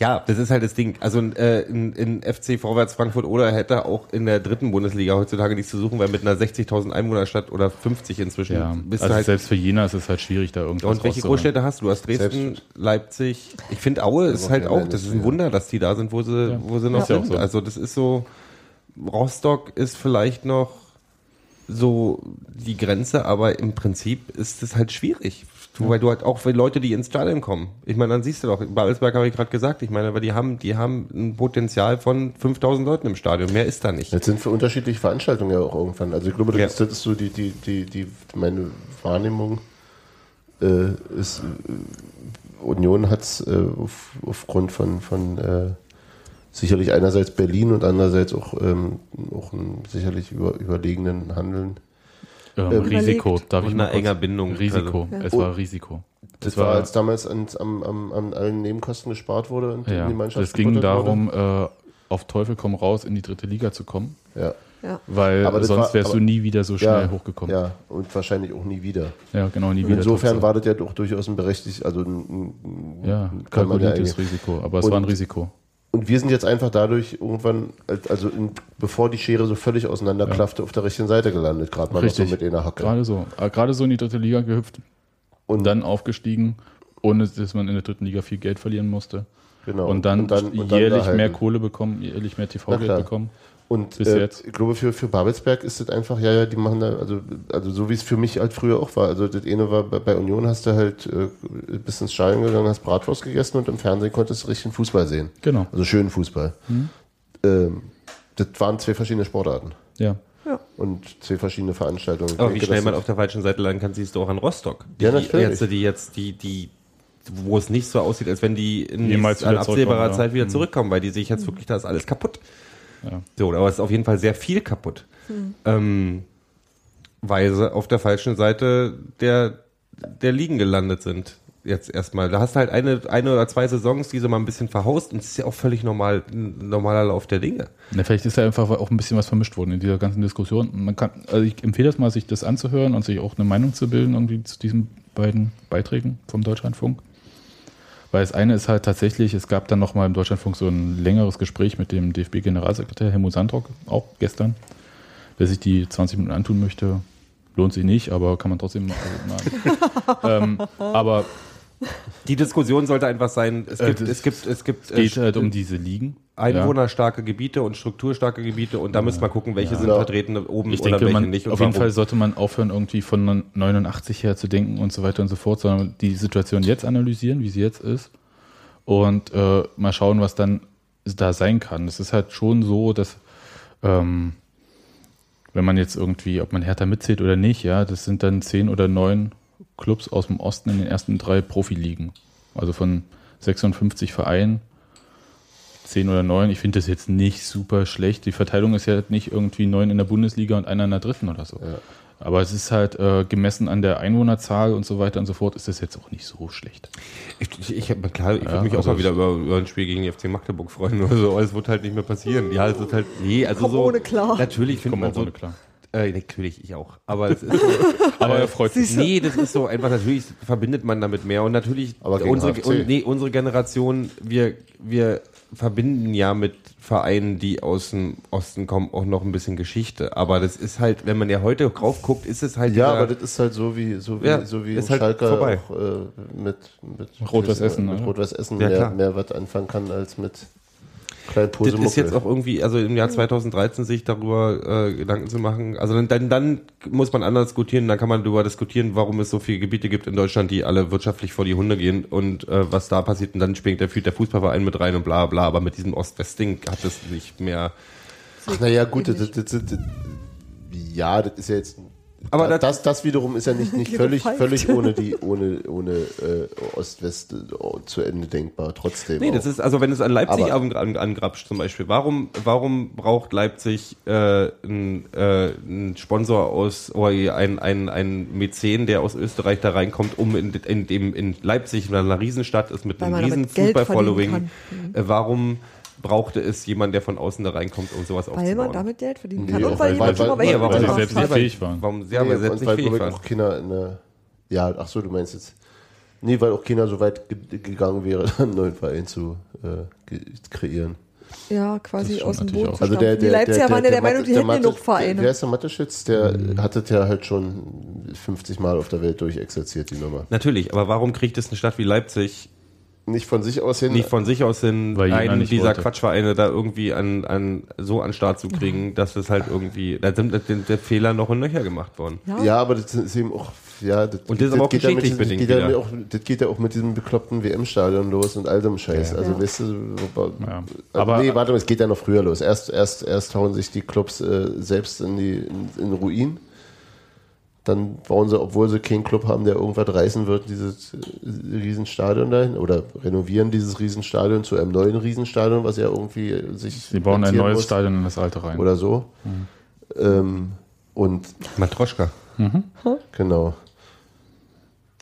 Ja, das ist halt das Ding. Also äh, in, in FC Vorwärts Frankfurt oder hätte auch in der dritten Bundesliga heutzutage nichts zu suchen, weil mit einer 60.000 Einwohnerstadt oder 50 inzwischen ja. bist Also du halt selbst für Jena ist es halt schwierig, da irgendwas Und welche. Großstädte hast du? Du hast Dresden, Selbst- Leipzig. Ich finde Aue ist halt ja auch, das ist ein Wunder, dass die da sind, wo sie, wo sie noch ja auch sind. so. Also das ist so, Rostock ist vielleicht noch so die Grenze, aber im Prinzip ist es halt schwierig. Du, Weil du halt auch für Leute, die ins Stadion kommen. Ich meine, dann siehst du doch, Babelsberg habe ich gerade gesagt, ich meine, aber die haben, die haben ein Potenzial von 5000 Leuten im Stadion. Mehr ist da nicht. Jetzt sind für unterschiedliche Veranstaltungen ja auch irgendwann. Also ich glaube, das, Ja. ist, das so die, die, die, die, meine Wahrnehmung äh, ist, äh, Union hat es äh, auf, aufgrund von, von äh, sicherlich einerseits Berlin und andererseits auch, ähm, auch einem sicherlich über, überlegenen Handeln. Ähm, Ähm, Risiko, darf ich mal enger Bindung. Risiko, Also- es war Risiko. Das Es war, als damals an, am, am, an allen Nebenkosten gespart wurde und ja, in die Mannschaft es ging darum, äh, auf Teufel komm raus in die dritte Liga zu kommen, Wurde. Ja. weil Aber das sonst war- wärst du aber- nie wieder so schnell Ja, hochgekommen. ja, und wahrscheinlich auch nie wieder. Ja, genau, nie wieder. Insofern war das ja doch durchaus ein berechtigt, also ein, ein, ja, kann man ja Risiko, aber es Und- war ein Risiko. Und wir sind jetzt einfach dadurch irgendwann, also in, bevor die Schere so völlig auseinanderklaffte, auf der richtigen Seite gelandet, gerade mal noch so mit einer Hacke. Gerade so. Äh, Gerade so in die dritte Liga gehüpft Und dann aufgestiegen, ohne dass man in der dritten Liga viel Geld verlieren musste. Genau. Und dann, Und dann- und dann jährlich da mehr. Kohle bekommen, jährlich mehr TV-Geld bekommen. Und Bis äh, jetzt. ich glaube, für, für Babelsberg ist das einfach, ja, ja, die machen da, also, also so wie es für mich halt früher auch war. Also das eine war, bei, bei Union hast du halt äh, bis ins Stadion gegangen, hast Bratwurst gegessen und im Fernsehen konntest du richtigen Fußball sehen. Genau. Also schönen Fußball. Ähm, das waren zwei verschiedene Sportarten Ja. und zwei verschiedene Veranstaltungen. Ich Aber wie schnell man auf der falschen Seite landen kann, siehst du auch an Rostock. Die, Ja, natürlich. Jetzt, die jetzt, die, die, wo es nicht so aussieht, als wenn die in wieder absehbarer ja. Zeit wieder zurückkommen, weil die sich jetzt wirklich, da ist alles kaputt. Ja. So, aber es ist auf jeden Fall sehr viel kaputt. Ähm, weil sie auf der falschen Seite der, der Ligen gelandet sind. Jetzt erstmal. Da hast du halt eine, eine oder zwei Saisons, die sie mal ein bisschen verhaust und es ist ja auch völlig normal, normaler Lauf der Dinge. Na, vielleicht ist da einfach auch ein bisschen was vermischt worden in dieser ganzen Diskussion. Man kann, also ich empfehle es mal, sich das anzuhören und sich auch eine Meinung zu bilden irgendwie zu diesen beiden Beiträgen vom Deutschlandfunk. Weil das eine ist halt tatsächlich, es gab dann nochmal im Deutschlandfunk so ein längeres Gespräch mit dem DFB-Generalsekretär Helmut Sandrock, auch gestern, der sich die 20 Minuten antun möchte. Lohnt sich nicht, aber kann man trotzdem mal. ähm, aber Die Diskussion sollte einfach sein, es Äh, gibt, das es gibt, es gibt es geht halt um diese Ligen. einwohnerstarke Gebiete und strukturstarke Gebiete und da müssen wir gucken, welche sind Ja. vertreten oben Ich oder denke, welche man, nicht. und auf jeden warum. Fall sollte man aufhören, irgendwie von 89 her zu denken und so weiter und so fort, sondern die Situation jetzt analysieren, wie sie jetzt ist und äh, mal schauen, was dann da sein kann. Es ist halt schon so, dass ähm, wenn man jetzt irgendwie, ob man Hertha mitzählt oder nicht, ja, das sind dann zehn oder neun Clubs aus dem Osten in den ersten drei Profiligen. Also von 56 Vereinen, zehn oder neun. Ich finde das jetzt nicht super schlecht. Die Verteilung ist ja nicht irgendwie neun in der Bundesliga und einer in der dritten oder so. Aber es ist halt äh, gemessen an der Einwohnerzahl und so weiter und so fort, ist das jetzt auch nicht so schlecht. Ich, ich, ich, klar, ich Ja, würde mich also auch mal es- wieder über, über ein Spiel gegen die FC Magdeburg freuen oder so, es wird halt nicht mehr passieren. Ja, es wird halt, nee, also Komm so. ohne klar. Natürlich findet Komm man auch so, ohne klar. Äh, natürlich, ich auch. Aber es ist so, Aber er freut sich. nee, das ist so einfach, natürlich verbindet man damit mehr und natürlich, unsere, und, nee, unsere Generation, wir, wir verbinden ja mit Vereinen, die aus dem Osten kommen, auch noch ein bisschen Geschichte. Aber das ist halt, wenn man ja heute drauf guckt, ist es halt Ja, aber das ist halt so wie so wie Ja, so wie ist in halt Schalke vorbei. auch äh, mit mit Rot-Weiß Essen, mit oder? Rot-Weiß Essen Ja, mehr, mehr was anfangen kann als mit Das ist jetzt auch irgendwie, also im Jahr 2013 sich darüber äh, Gedanken zu machen. Also dann, dann, dann muss man anders diskutieren, dann kann man darüber diskutieren, warum es so viele Gebiete gibt in Deutschland, die alle wirtschaftlich vor die Hunde gehen und äh, was da passiert. Und dann springt der, führt der Fußballverein mit rein und bla bla. Aber mit diesem Ost-West-Ding hat es nicht mehr. Ach, naja, gut, das, das, das, das, ja, das ist ja jetzt. Aber das- das, das, wiederum ist ja nicht, nicht völlig, völlig ohne die, ohne, ohne äh, Ost-West äh, zu Ende denkbar. Trotzdem. Nee, auch. das ist, also wenn es an Leipzig Aber- an, an, angrapscht zum Beispiel, warum, warum braucht Leipzig äh, einen äh, einen Sponsor aus, oder ein, ein, ein Mäzen, der aus Österreich da reinkommt, um in, in dem in Leipzig, weil eine Riesenstadt ist mit Weil einem riesen Fußball-Following, äh, warum brauchte es jemand, der von außen da reinkommt, um sowas Weil aufzubauen? man damit Geld verdienen Nee, kann. Und auch weil weil- jemand schon mal weil- welche nee, aber weil sie mitgemacht selbst nicht fähig waren. Warum, ja, nee, weil selbst und nicht weil, fähig waren. auch keiner eine. Ja, ach so, du meinst jetzt. Nee, weil auch keiner so weit ge gegangen wäre, einen neuen Verein zu äh, kreieren. Ja, quasi aus dem zu Also stampfen. der, Die der, Leipziger der, waren ja der Mathe- Meinung, die hätten Mathe- genug Wer Vereine. ist der Mateschitz? Der hat das ja halt schon 50 Mal auf der Welt durchexerziert, die Nummer. Natürlich, aber warum kriegt es eine Stadt wie Leipzig Nicht von sich aus hin. nicht von sich aus hin, Weil einen nicht dieser wollte. Quatschvereine da irgendwie an, an so an Start zu kriegen, dass es halt irgendwie, da sind der, der Fehler noch und nöcher gemacht worden. Ja. Ja, aber das ist eben auch, ja, das, Und das ist aber auch geht ja mit geschichtlich diesem- bedingt geht ja auch, Das geht ja auch mit diesem bekloppten WM-Stadion los und all dem Scheiß. Also, Ja. weißt du, Ja. aber, Aber- nee, warte mal, es geht ja noch früher los. Erst, erst, erst hauen sich die Clubs äh, selbst in die, in, in Ruin. Dann bauen sie, obwohl sie keinen Club haben, der irgendwas reißen wird, dieses äh, Riesenstadion dahin oder renovieren dieses Riesenstadion zu einem neuen Riesenstadion, was ja irgendwie sich. Sie bauen ein neues muss Stadion in das alte rein. Oder so. Ähm, und Matroschka. genau.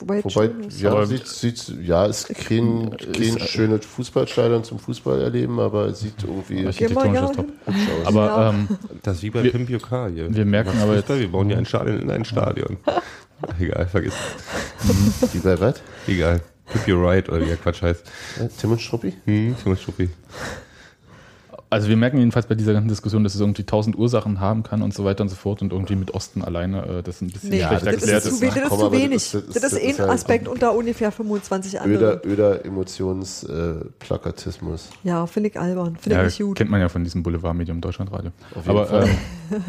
Wobei, Wobei, ja, sieht, sieht, ja, ist kein, kein schönes Fußballstadion zum Fußball erleben, aber es sieht irgendwie Architektonisch ist top. aus. Aber Ja. ähm, Das ist wie bei Wir- Pimp Your Car hier. wir merken aber jetzt- Wir bauen ja ein Stadion in ein Stadion. Egal, vergiss es. Wie bei was? Egal. Pimp Your Ride oder wie der Quatsch heißt. Ja, Tim und Struppi? Hm, Tim und Struppi. Also wir merken jedenfalls bei dieser ganzen Diskussion, dass es irgendwie tausend Ursachen haben kann und so weiter und so fort und irgendwie mit Osten alleine äh, das ein bisschen Nee, schlecht das erklärt ist zu, das ist zu das wenig. das Das ist- ein halt Aspekt unter ungefähr 25 andere. Öder, öder Emotionsplakatismus. Ja, finde ich albern. Finde Ja, ich nicht gut. kennt man ja von diesem Boulevardmedium Deutschlandradio. Auf jeden Aber Fall. ähm,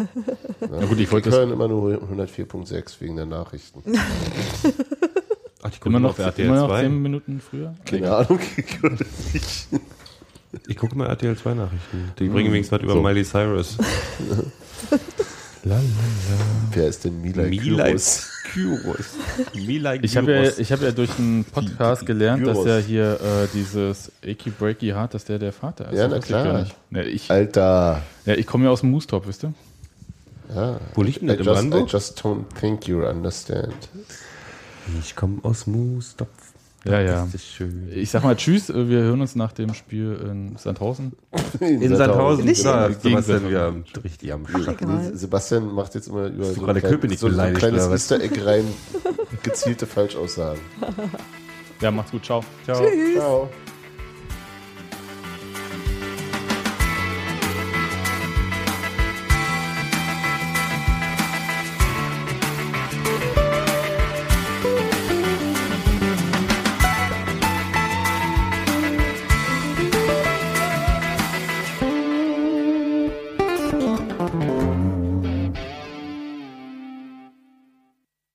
na gut, ich Wir wollte hören immer nur 104.6 wegen der Nachrichten. Ach, ich gucke immer mal noch, auf RTL immer noch 2. zehn Minuten früher. Keine Ahnung. Ich gucke mal RTL 2 Nachrichten. Die bringen wenigstens was über So. Miley Cyrus. Wer ist denn Mila Kyros? Kyros. Milay Ich habe ja, Kyros. ich hab ja durch einen Podcast gelernt, dass Gyros. ja hier äh, dieses Achy Breaky Heart, dass der der Vater ist. Ja, Das na ich klar. gar nicht. Ja, ich, Alter. ja, ich komme ja aus dem Moostop, wisst ihr? Ja. Wo liegt denn I das? Just, I Brandenburg? just don't think you understand. Ich komme aus Moostopf. Ja, ja. Das ist schön. Ich sag mal Tschüss, äh, wir hören uns nach dem Spiel in Sandhausen. In Sandhausen. Nicht Ja, in- Sebastian, wir haben richtig am egal. Sebastian macht jetzt immer über so, ein klein- so, so ein kleines? Easter Egg rein gezielte Falschaussagen. Ja, macht's gut, ciao. Ciao. Ciao.